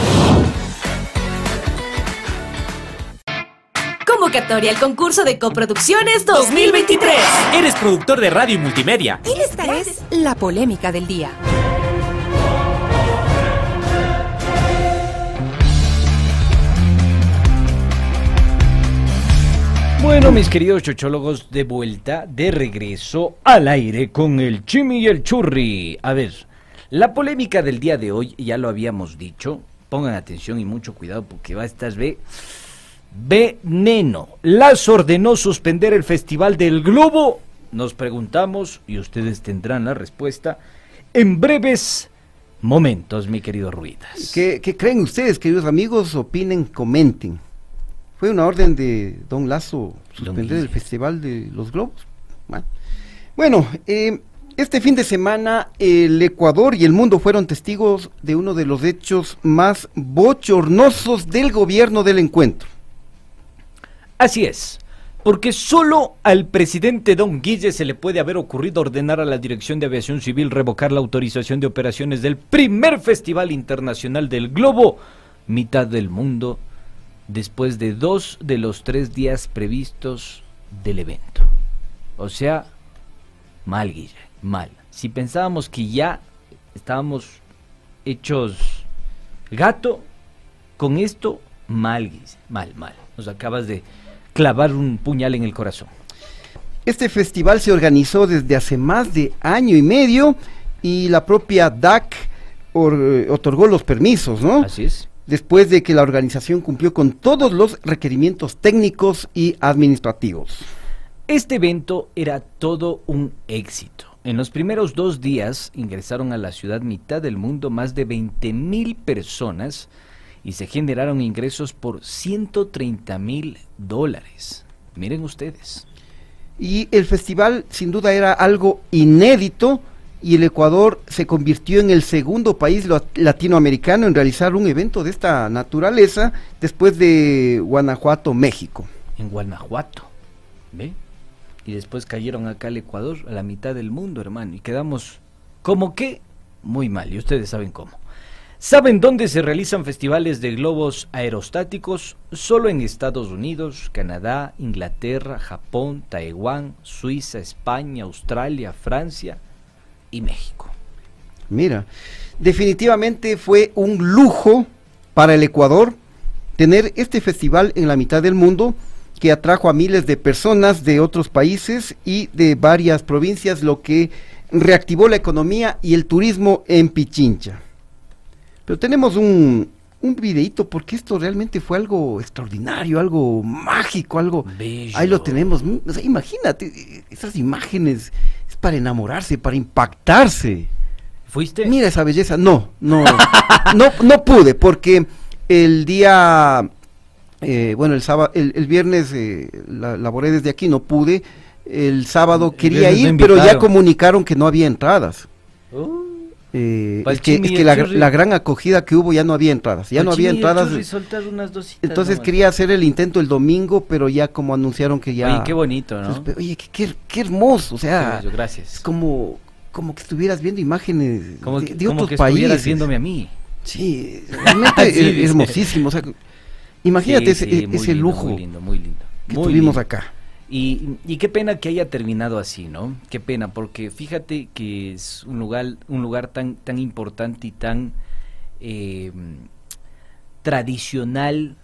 Convocatoria al concurso de coproducciones 2023. ¿Eres productor de radio y multimedia? Esta es la polémica del día. Bueno, mis queridos chochólogos, de vuelta, de regreso al aire con el Chimi y el Churri. A ver, la polémica del día de hoy, ya lo habíamos dicho, pongan atención y mucho cuidado porque va a estar ve veneno. Las ordenó suspender el Festival del Globo. Nos preguntamos, y ustedes tendrán la respuesta, en breves momentos, mi querido Ruidas. ¿Qué, qué creen ustedes, queridos amigos? Opinen, comenten. Fue una orden de Don Lazo suspender el Festival de los Globos. Bueno, Bueno, eh, este fin de semana el Ecuador y el mundo fueron testigos de uno de los hechos más bochornosos del gobierno del encuentro. Así es, porque solo al presidente Don Guille se le puede haber ocurrido ordenar a la Dirección de Aviación Civil revocar la autorización de operaciones del primer Festival Internacional del Globo, mitad del mundo, después de dos de los tres días previstos del evento. O sea, mal, Guille, mal. Si pensábamos que ya estábamos hechos gato, con esto, mal, Guille, mal, mal. Nos acabas de clavar un puñal en el corazón. Este festival se organizó desde hace más de año y medio y la propia DAC or- otorgó los permisos, ¿no? Así es. Después de que la organización cumplió con todos los requerimientos técnicos y administrativos. Este evento era todo un éxito. En los primeros dos días ingresaron a la ciudad mitad del mundo más de 20 mil personas y se generaron ingresos por 130 mil dólares. Miren ustedes. Y el festival sin duda era algo inédito y el Ecuador se convirtió en el segundo país latinoamericano en realizar un evento de esta naturaleza después de Guanajuato, México. En Guanajuato. ¿Ve? Y después cayeron acá al Ecuador, a la mitad del mundo, hermano. Y quedamos como que muy mal. Y ustedes saben cómo. ¿Saben dónde se realizan festivales de globos aerostáticos? Solo en Estados Unidos, Canadá, Inglaterra, Japón, Taiwán, Suiza, España, Australia, Francia y México. Mira, definitivamente fue un lujo para el Ecuador tener este festival en la mitad del mundo que atrajo a miles de personas de otros países y de varias provincias, lo que reactivó la economía y el turismo en Pichincha. Pero tenemos un, un videíto porque esto realmente fue algo extraordinario, algo mágico, algo... Ahí lo tenemos. o sea, imagínate esas imágenes para enamorarse, para impactarse. ¿Fuiste? Mira esa belleza. No, no, no, no pude, porque el día, eh, bueno, el sábado, el, el viernes eh, la, laboré desde aquí, no pude. El sábado quería ir, pero ya comunicaron que no había entradas. Uh, Eh, es que, es que la, la gran acogida que hubo ya no había entradas, ya no había entradas. Unas dositas Entonces nomás. quería hacer el intento el domingo, pero ya como anunciaron que ya... Oye, qué bonito, ¿no? Oye, qué, qué- qué hermoso, o sea, bello, gracias. es como, como que estuvieras viendo imágenes Como, de, que- de como otros que estuvieras países. viéndome a mí. Sí, realmente Sí, es dice. hermosísimo. O sea, imagínate Sí, ese, sí, ese lindo, lujo Muy lindo, muy lindo. que muy tuvimos lindo. acá. Y, qué pena que haya terminado así, ¿no? Qué pena, porque fíjate que es un lugar, un lugar tan, tan importante y tan eh, tradicional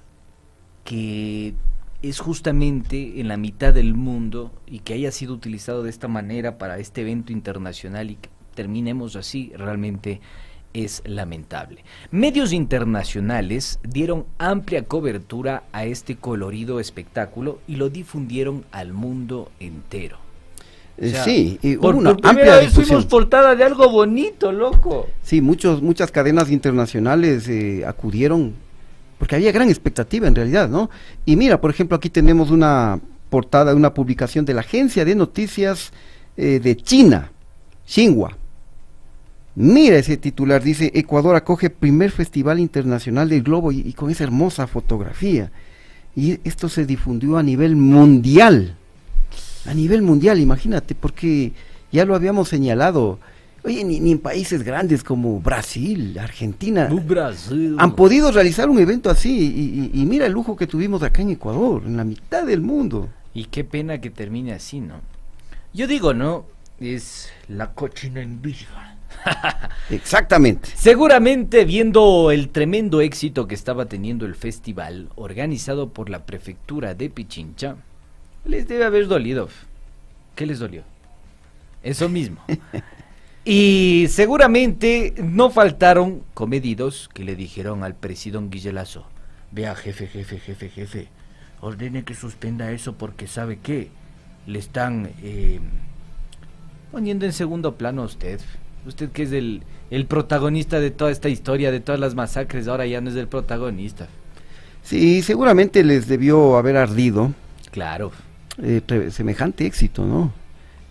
que es justamente en la mitad del mundo y que haya sido utilizado de esta manera para este evento internacional y que terminemos así, realmente es lamentable. Medios internacionales dieron amplia cobertura a este colorido espectáculo y lo difundieron al mundo entero. Eh, sí, y por, una por amplia vez fuimos portada de algo bonito, loco. Sí, muchos, muchas cadenas internacionales eh, acudieron porque había gran expectativa en realidad, ¿no? Y mira, por ejemplo, aquí tenemos una portada, una publicación de la agencia de noticias eh, de China, Xinhua. Mira ese titular, dice Ecuador acoge primer festival internacional del globo y, y con esa hermosa fotografía. Y esto se difundió a nivel mundial. A nivel mundial, imagínate, porque ya lo habíamos señalado. Oye, ni, ni en países grandes como Brasil, Argentina, Brasil. han podido realizar un evento así. Y, y- y mira el lujo que tuvimos acá en Ecuador, en la mitad del mundo. Y qué pena que termine así, ¿no? Yo digo, ¿no? Es la cochina envidia. Exactamente. Seguramente viendo el tremendo éxito que estaba teniendo el festival organizado por la prefectura de Pichincha, les debe haber dolido. ¿Qué les dolió? Eso mismo. Y seguramente no faltaron comedidos que le dijeron al presidente Guillelazo, vea jefe, jefe, jefe, jefe, ordene que suspenda eso porque sabe que le están eh, poniendo en segundo plano a usted. Usted que es el, el protagonista de toda esta historia, de todas las masacres, ahora ya no es el protagonista. Sí, seguramente les debió haber ardido Claro. eh, semejante éxito, ¿no?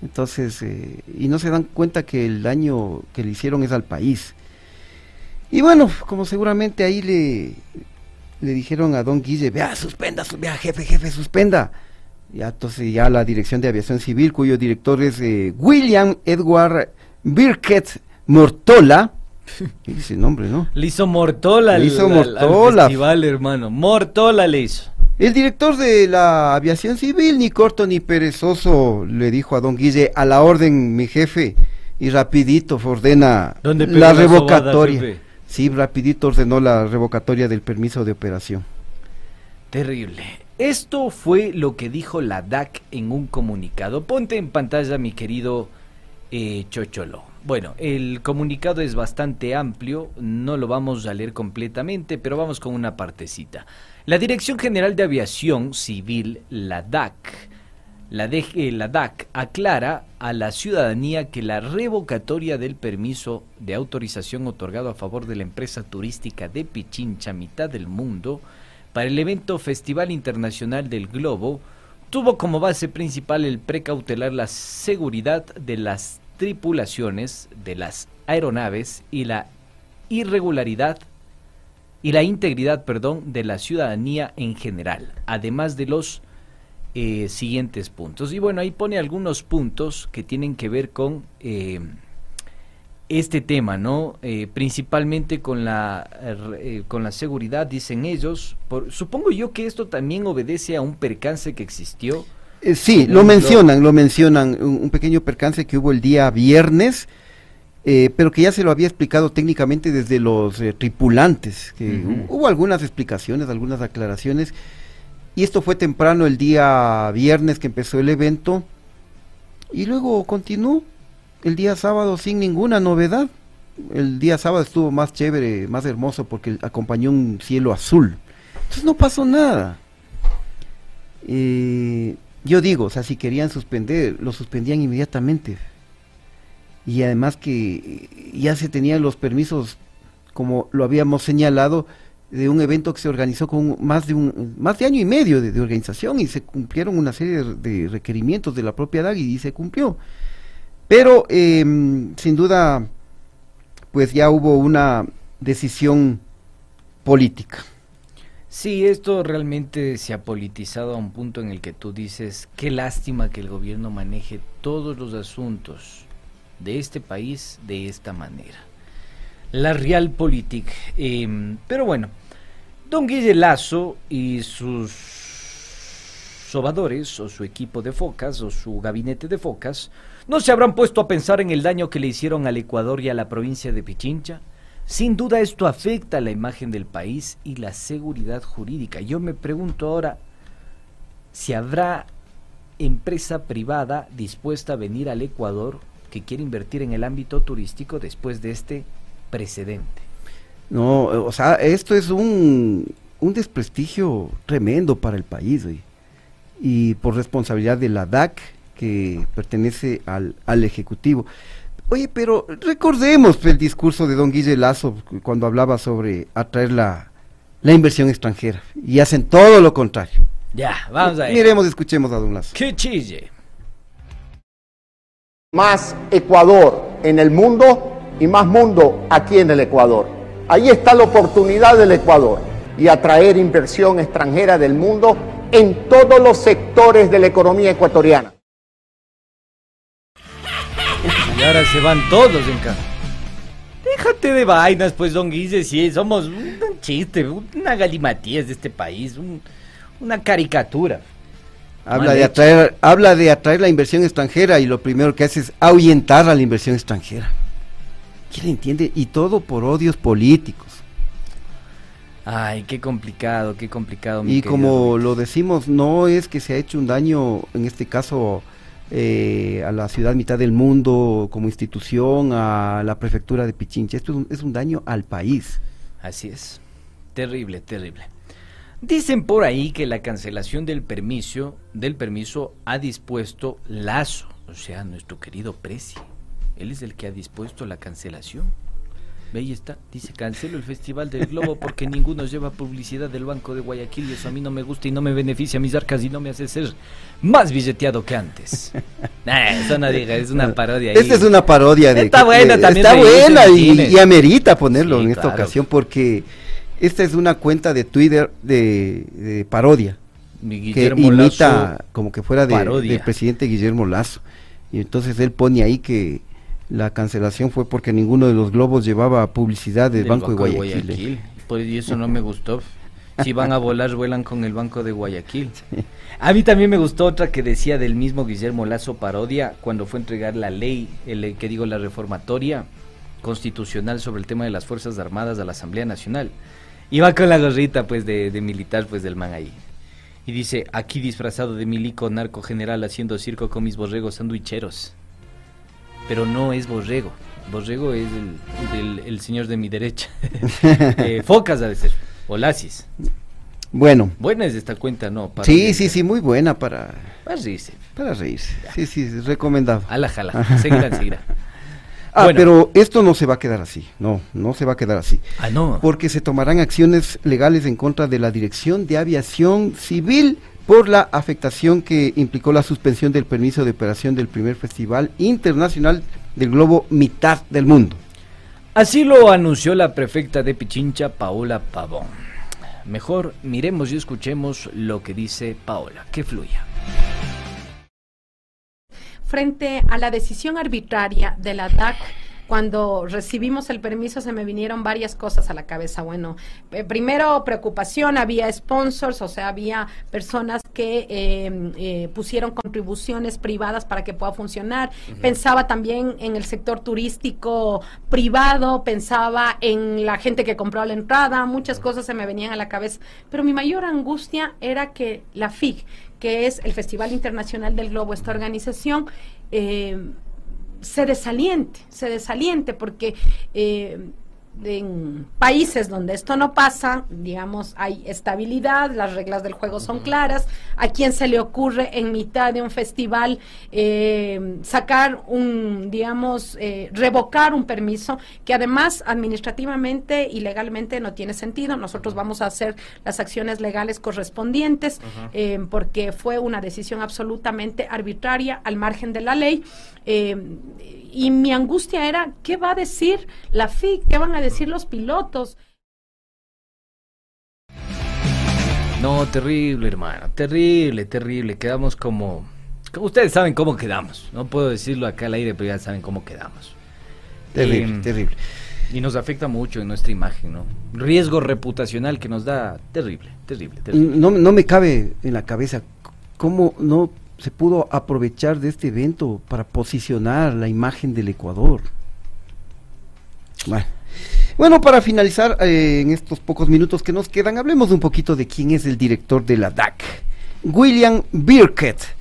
Entonces, eh, y no se dan cuenta que el daño que le hicieron es al país. Y bueno, como seguramente ahí le, le dijeron a don Guille, vea, suspenda, su- vea, jefe, jefe, suspenda. Ya, entonces ya la Dirección de Aviación Civil, cuyo director es eh, William Edward Birkett Mortola, ¿qué dice el nombre, no? Le hizo Mortola, Le hizo al- al Mortola. festival, hermano. Mortola le hizo. El director de la aviación civil, ni corto ni perezoso, le dijo a don Guille, a la orden, mi jefe, y rapidito ordena ¿Dónde pegó la sobada, revocatoria. sí, rapidito ordenó la revocatoria del permiso de operación. Terrible. Esto fue lo que dijo la DAC en un comunicado. Ponte en pantalla, mi querido eh, Chocholo. Bueno, el comunicado es bastante amplio, no lo vamos a leer completamente, pero vamos con una partecita. La Dirección General de Aviación Civil, la DAC, la, DG eh, la DAC aclara a la ciudadanía que la revocatoria del permiso de autorización otorgado a favor de la empresa turística de Pichincha, mitad del mundo, para el evento Festival Internacional del Globo, tuvo como base principal el precautelar la seguridad de las tripulaciones de las aeronaves y la irregularidad y la integridad, perdón, de la ciudadanía en general, además de los eh, siguientes puntos. Y bueno, ahí pone algunos puntos que tienen que ver con eh, este tema, ¿no? Eh, principalmente con la, con la seguridad, dicen ellos. Por, supongo yo que esto también obedece a un percance que existió. Eh, sí, lo mencionan, lo mencionan, un, un pequeño percance que hubo el día viernes, eh, pero que ya se lo había explicado técnicamente desde los eh, tripulantes, que hubo algunas explicaciones, algunas aclaraciones, y esto fue temprano el día viernes que empezó el evento, y luego continuó el día sábado sin ninguna novedad. El día sábado estuvo más chévere, más hermoso porque acompañó un cielo azul. Entonces no pasó nada. Eh, yo digo, o sea, si querían suspender, lo suspendían inmediatamente. y además que eh, ya se tenían los permisos, como lo habíamos señalado, de un evento que se organizó con más de un más de año y medio de, organización y se cumplieron una serie de, requerimientos de la propia DAG y, se cumplió. Pero eh, sin duda, pues ya hubo una decisión política. Sí, esto realmente se ha politizado a un punto en el que tú dices, qué lástima que el gobierno maneje todos los asuntos de este país de esta manera. La realpolitik. Eh, pero bueno, don Guille Lazo y sus sobadores o su equipo de focas o su gabinete de focas no se habrán puesto a pensar en el daño que le hicieron al Ecuador y a la provincia de Pichincha. Sin duda esto afecta la imagen del país y la seguridad jurídica. Yo me pregunto ahora si habrá empresa privada dispuesta a venir al Ecuador que quiere invertir en el ámbito turístico después de este precedente. No, o sea, esto es un, un desprestigio tremendo para el país. Y por responsabilidad de la DAC, que pertenece al, al Ejecutivo. Oye, pero recordemos el discurso de don Guille Lazo cuando hablaba sobre atraer la, la inversión extranjera. Y hacen todo lo contrario. Ya, vamos a ver. Miremos, escuchemos a don Lazo. ¡Qué chille! Más Ecuador en el mundo y más mundo aquí en el Ecuador. Ahí está la oportunidad del Ecuador y atraer inversión extranjera del mundo en todos los sectores de la economía ecuatoriana. Y ahora se van todos en casa. Déjate de vainas, pues, don Guille, si somos un chiste, una galimatías de este país, un- una caricatura. Habla Mal de, hecho. atraer, habla de atraer la inversión extranjera y lo primero que hace es ahuyentar a la inversión extranjera. ¿Quién entiende? Y todo por odios políticos. Ay, qué complicado, qué complicado. mi Y como lo decimos, no es que se ha hecho un daño, en este caso, eh, a la ciudad mitad del mundo como institución, a la prefectura de Pichincha. Esto es un, es un daño al país. Así es. Terrible, terrible. Dicen por ahí que la cancelación del permiso, del permiso ha dispuesto Lazo, o sea, nuestro querido Preci. Él es el que ha dispuesto la cancelación. Ahí está, dice cancelo el Festival del Globo porque ninguno lleva publicidad del Banco de Guayaquil y eso a mí no me gusta y no me beneficia a mis arcas y no me hace ser más billeteado que antes. Nah, eso no diga, es una parodia ahí. Esta es una parodia de Está que- buena también. Está buena y, amerita ponerlo Sí, en esta claro. ocasión porque esta es una cuenta de Twitter de, de parodia Mi que Guillermo imita Lazo como que fuera de, del presidente Guillermo Lazo. Y entonces él pone ahí que la cancelación fue porque ninguno de los globos llevaba publicidad del, del Banco, de Guayaquil. ¿eh? Pues, y eso no me gustó. Si van a volar, vuelan con el Banco de Guayaquil. A mí también me gustó otra que decía del mismo Guillermo Lazo Parodia cuando fue a entregar la ley, el, que digo, la reformatoria constitucional sobre el tema de las Fuerzas Armadas a la Asamblea Nacional. Iba con la gorrita pues de, de militar pues del man ahí. Y dice, aquí disfrazado de milico narco general haciendo circo con mis borregos sandwicheros. Pero no es borrego. Borrego es el, el- el señor de mi derecha. Eh, Focas debe ser. O Lasis. Bueno, Buena es esta cuenta, ¿no? Para sí, sí, sí, muy buena para, Para reírse. para reírse. Sí, sí, recomendado. Ala, jala. Seguirá, seguirá. Ah, Bueno. pero esto no se va a quedar así, no, no se va a quedar así. Ah, no. Porque se tomarán acciones legales en contra de la Dirección de Aviación Civil por la afectación que implicó la suspensión del permiso de operación del primer Festival Internacional del Globo Mitad del Mundo. Así lo anunció la prefecta de Pichincha, Paola Pavón. Mejor miremos y escuchemos lo que dice Paola. Que fluya. frente a la decisión arbitraria de la DAC, cuando recibimos el permiso se me vinieron varias cosas a la cabeza. Bueno, eh, primero preocupación, había sponsors, o sea, había personas que eh, eh, pusieron contribuciones privadas para que pueda funcionar. Pensaba también en el sector turístico privado, pensaba en la gente que compró la entrada, muchas cosas se me venían a la cabeza. Pero mi mayor angustia era que la FIG, que es el Festival Internacional del Globo, esta organización, eh, se desaliente, se desaliente porque eh, en países donde esto no pasa, digamos, hay estabilidad, las reglas del juego son claras. ¿A quién se le ocurre en mitad de un festival eh, sacar un, digamos, eh, revocar un permiso que además administrativamente y legalmente no tiene sentido? Nosotros vamos a hacer las acciones legales correspondientes eh, porque fue una decisión absolutamente arbitraria al margen de la ley. Y mi angustia era, ¿qué va a decir la FIC? ¿Qué van a decir los pilotos? No, terrible, hermano. Terrible, terrible. Quedamos como... Ustedes saben cómo quedamos. No puedo decirlo acá al aire, pero ya saben cómo quedamos. Terrible, terrible. Y nos afecta mucho en nuestra imagen, ¿no? Riesgo reputacional que nos da terrible, terrible, terrible. No, no me cabe en la cabeza cómo no se pudo aprovechar de este evento para posicionar la imagen del Ecuador. Bueno, Bueno, para finalizar, eh, en estos pocos minutos que nos quedan, hablemos un poquito de quién es el director de la DAC. William Birkett.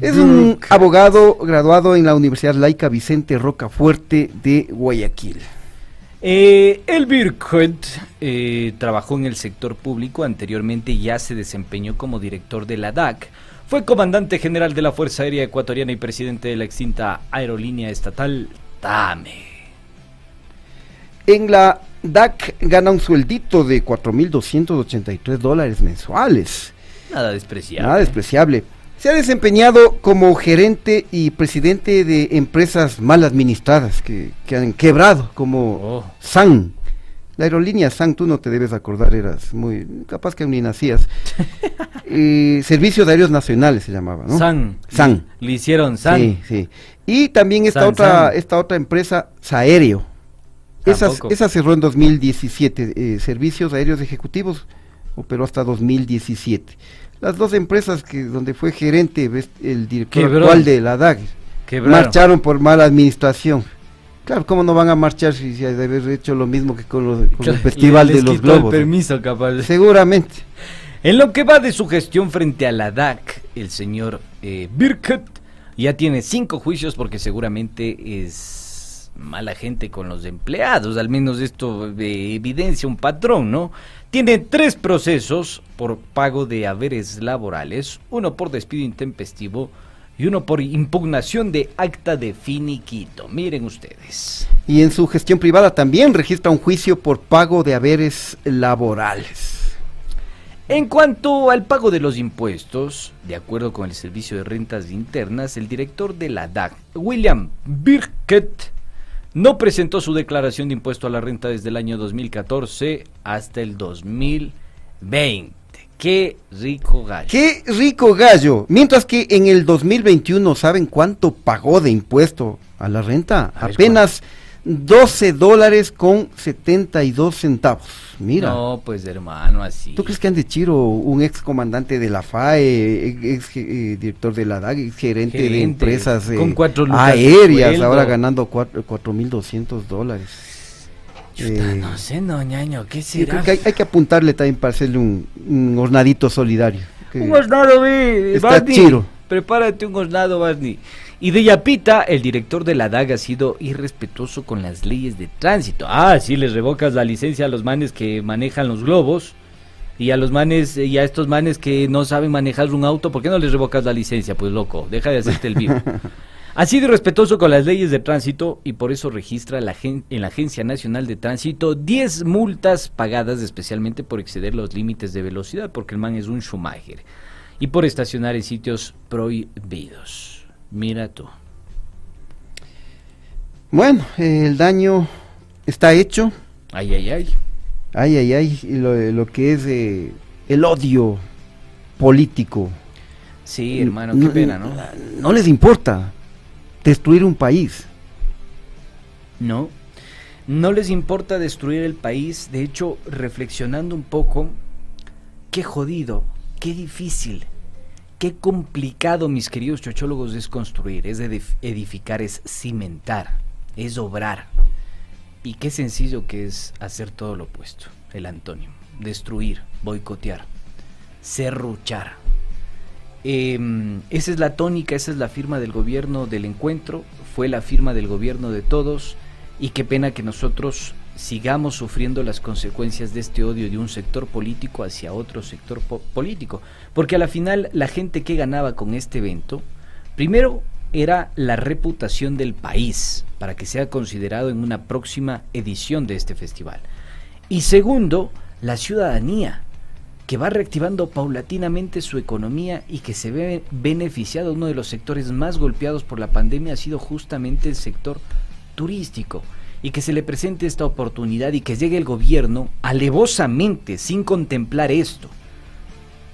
Es un abogado graduado en la Universidad Laica Vicente Rocafuerte de Guayaquil. Eh, el Birkett eh, trabajó en el sector público, anteriormente ya se desempeñó como director de la DAC, fue comandante general de la Fuerza Aérea Ecuatoriana y presidente de la extinta aerolínea estatal TAME. En la DAC gana un sueldito de 4.283 dólares mensuales. Nada despreciable. Nada despreciable. Se ha desempeñado como gerente y presidente de empresas mal administradas que, que han quebrado, como Oh. SAN. La aerolínea SAN, tú no te debes acordar, eras muy capaz que ni nacías. Eh, Servicios Aéreos Nacionales se llamaba, ¿no? SAN. SAN. Le hicieron SAN. Sí, sí. Y también esta San, otra San. esta otra empresa, Saéreo. Esa, cerró en 2017. eh, Servicios Aéreos Ejecutivos operó hasta 2017. Las dos empresas que donde fue gerente el director Quebró. actual de la DAG Quebraron. marcharon por mala administración. Claro, ¿cómo no van a marchar si, si ha de haber hecho lo mismo que con, los- con el Festival de los quitó el Globos? permiso, capaz. Seguramente. En lo que va de su gestión frente a la DAC, el señor eh, Birkett ya tiene cinco juicios porque seguramente es mala gente con los empleados, al menos esto eh, evidencia un patrón, ¿no? Tiene tres procesos por pago de haberes laborales, uno por despido intempestivo y uno por impugnación de acta de finiquito. Miren ustedes. Y en su gestión privada también registra un juicio por pago de haberes laborales. En cuanto al pago de los impuestos, de acuerdo con el Servicio de Rentas Internas, el director de la DAC, William Birkett, no presentó su declaración de impuesto a la renta desde el año 2014 hasta el 2020. ¡Qué rico gallo! ¡Qué rico gallo! Mientras que en el 2021, ¿saben cuánto pagó de impuesto a la renta? A Apenas 12 dólares con 72 centavos. Mira. No, pues hermano, así. ¿Tú crees que Andy Chiro, un ex comandante de la FAE, ex eh, director de la DAG, ex gerente, de empresas eh, con cuatro aéreas, ahora ganando cuatro- 4.200 dólares? Eh, No sé, no, ñaño, ¿qué será? que hay, hay que apuntarle también para hacerle un, un hornadito solidario. Un hornado, ve, Está chiro. Prepárate un hornado, Barney. Y de Yapita, el director de la DAG ha sido irrespetuoso con las leyes de tránsito. Ah, sí, les revocas la licencia a los manes que manejan los globos. Y a los manes, y a estos manes que no saben manejar un auto, ¿por qué no les revocas la licencia? Pues loco, deja de hacerte el vivo. Ha sido irrespetuoso con las leyes de tránsito y por eso registra la en la Agencia Nacional de Tránsito 10 multas pagadas especialmente por exceder los límites de velocidad, porque el man es un Schumacher, y por estacionar en sitios prohibidos. Mira tú. Bueno, el daño está hecho. Ay, ay, ay. Ay, ay, ay. lo que es eh, el odio político. Sí, hermano, qué pena, ¿no? No les importa destruir un país. No, no les importa destruir el país. De hecho, reflexionando un poco, qué jodido, qué difícil, qué complicado, mis queridos chochólogos, es construir, es edif- edificar, es cimentar, es obrar. Y qué sencillo que es hacer todo lo opuesto, el antónimo, destruir, boicotear, serruchar. Em, esa es la tónica, esa es la firma del gobierno del encuentro, fue la firma del gobierno de todos y qué pena que nosotros sigamos sufriendo las consecuencias de este odio de un sector político hacia otro sector po- político. Porque a la final la gente que ganaba con este evento, primero era la reputación del país para que sea considerado en una próxima edición de este festival. Y segundo, la ciudadanía, que va reactivando paulatinamente su economía y que se ve beneficiado. Uno de los sectores más golpeados por la pandemia ha sido justamente el sector turístico. Y que se le presente esta oportunidad y que llegue el gobierno alevosamente, sin contemplar esto,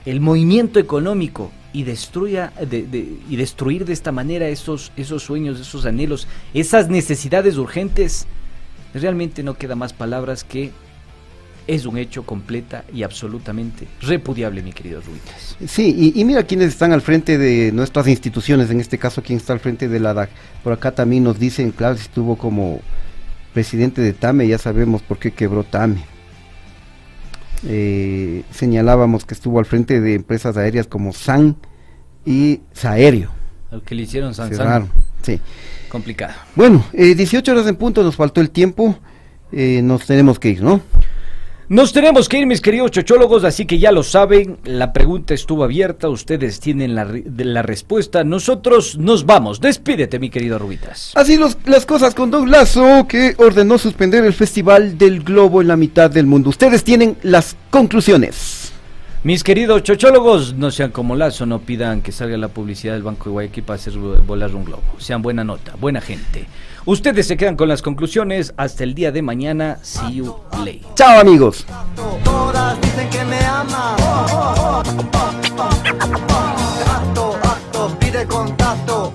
el movimiento económico y destruya de- de- y destruir de esta manera esos, esos sueños, esos anhelos, esas necesidades urgentes, realmente no queda más palabras que es un hecho completa y absolutamente repudiable, mi querido Ruitas. Sí, y, y mira quiénes están al frente de nuestras instituciones, en este caso quién está al frente de la DAC. Por acá también nos dicen, claro, estuvo como presidente de TAME, ya sabemos por qué quebró TAME. Eh, señalábamos que estuvo al frente de empresas aéreas como SAN y Saerio. Lo que le hicieron San San, Cerraron, sí. complicado. Bueno, eh, 18 horas en punto, nos faltó el tiempo, eh, nos tenemos que ir, ¿no? Nos tenemos que ir, mis queridos chochólogos, así que ya lo saben, la pregunta estuvo abierta, ustedes tienen la, respuesta, nosotros nos vamos. Despídete, mi querido Rubitas. Así los- las cosas con Don Lazo, que ordenó suspender el Festival del Globo en la mitad del mundo. Ustedes tienen las conclusiones. Mis queridos chochólogos, no sean como Lazo, no pidan que salga la publicidad del Banco de Guayaquil para hacer volar un globo. Sean buena nota, buena gente. Ustedes se quedan con las conclusiones. Hasta el día de mañana. See you later. Chao, amigos. Todas dicen que me ama. Acto, acto, pide contacto.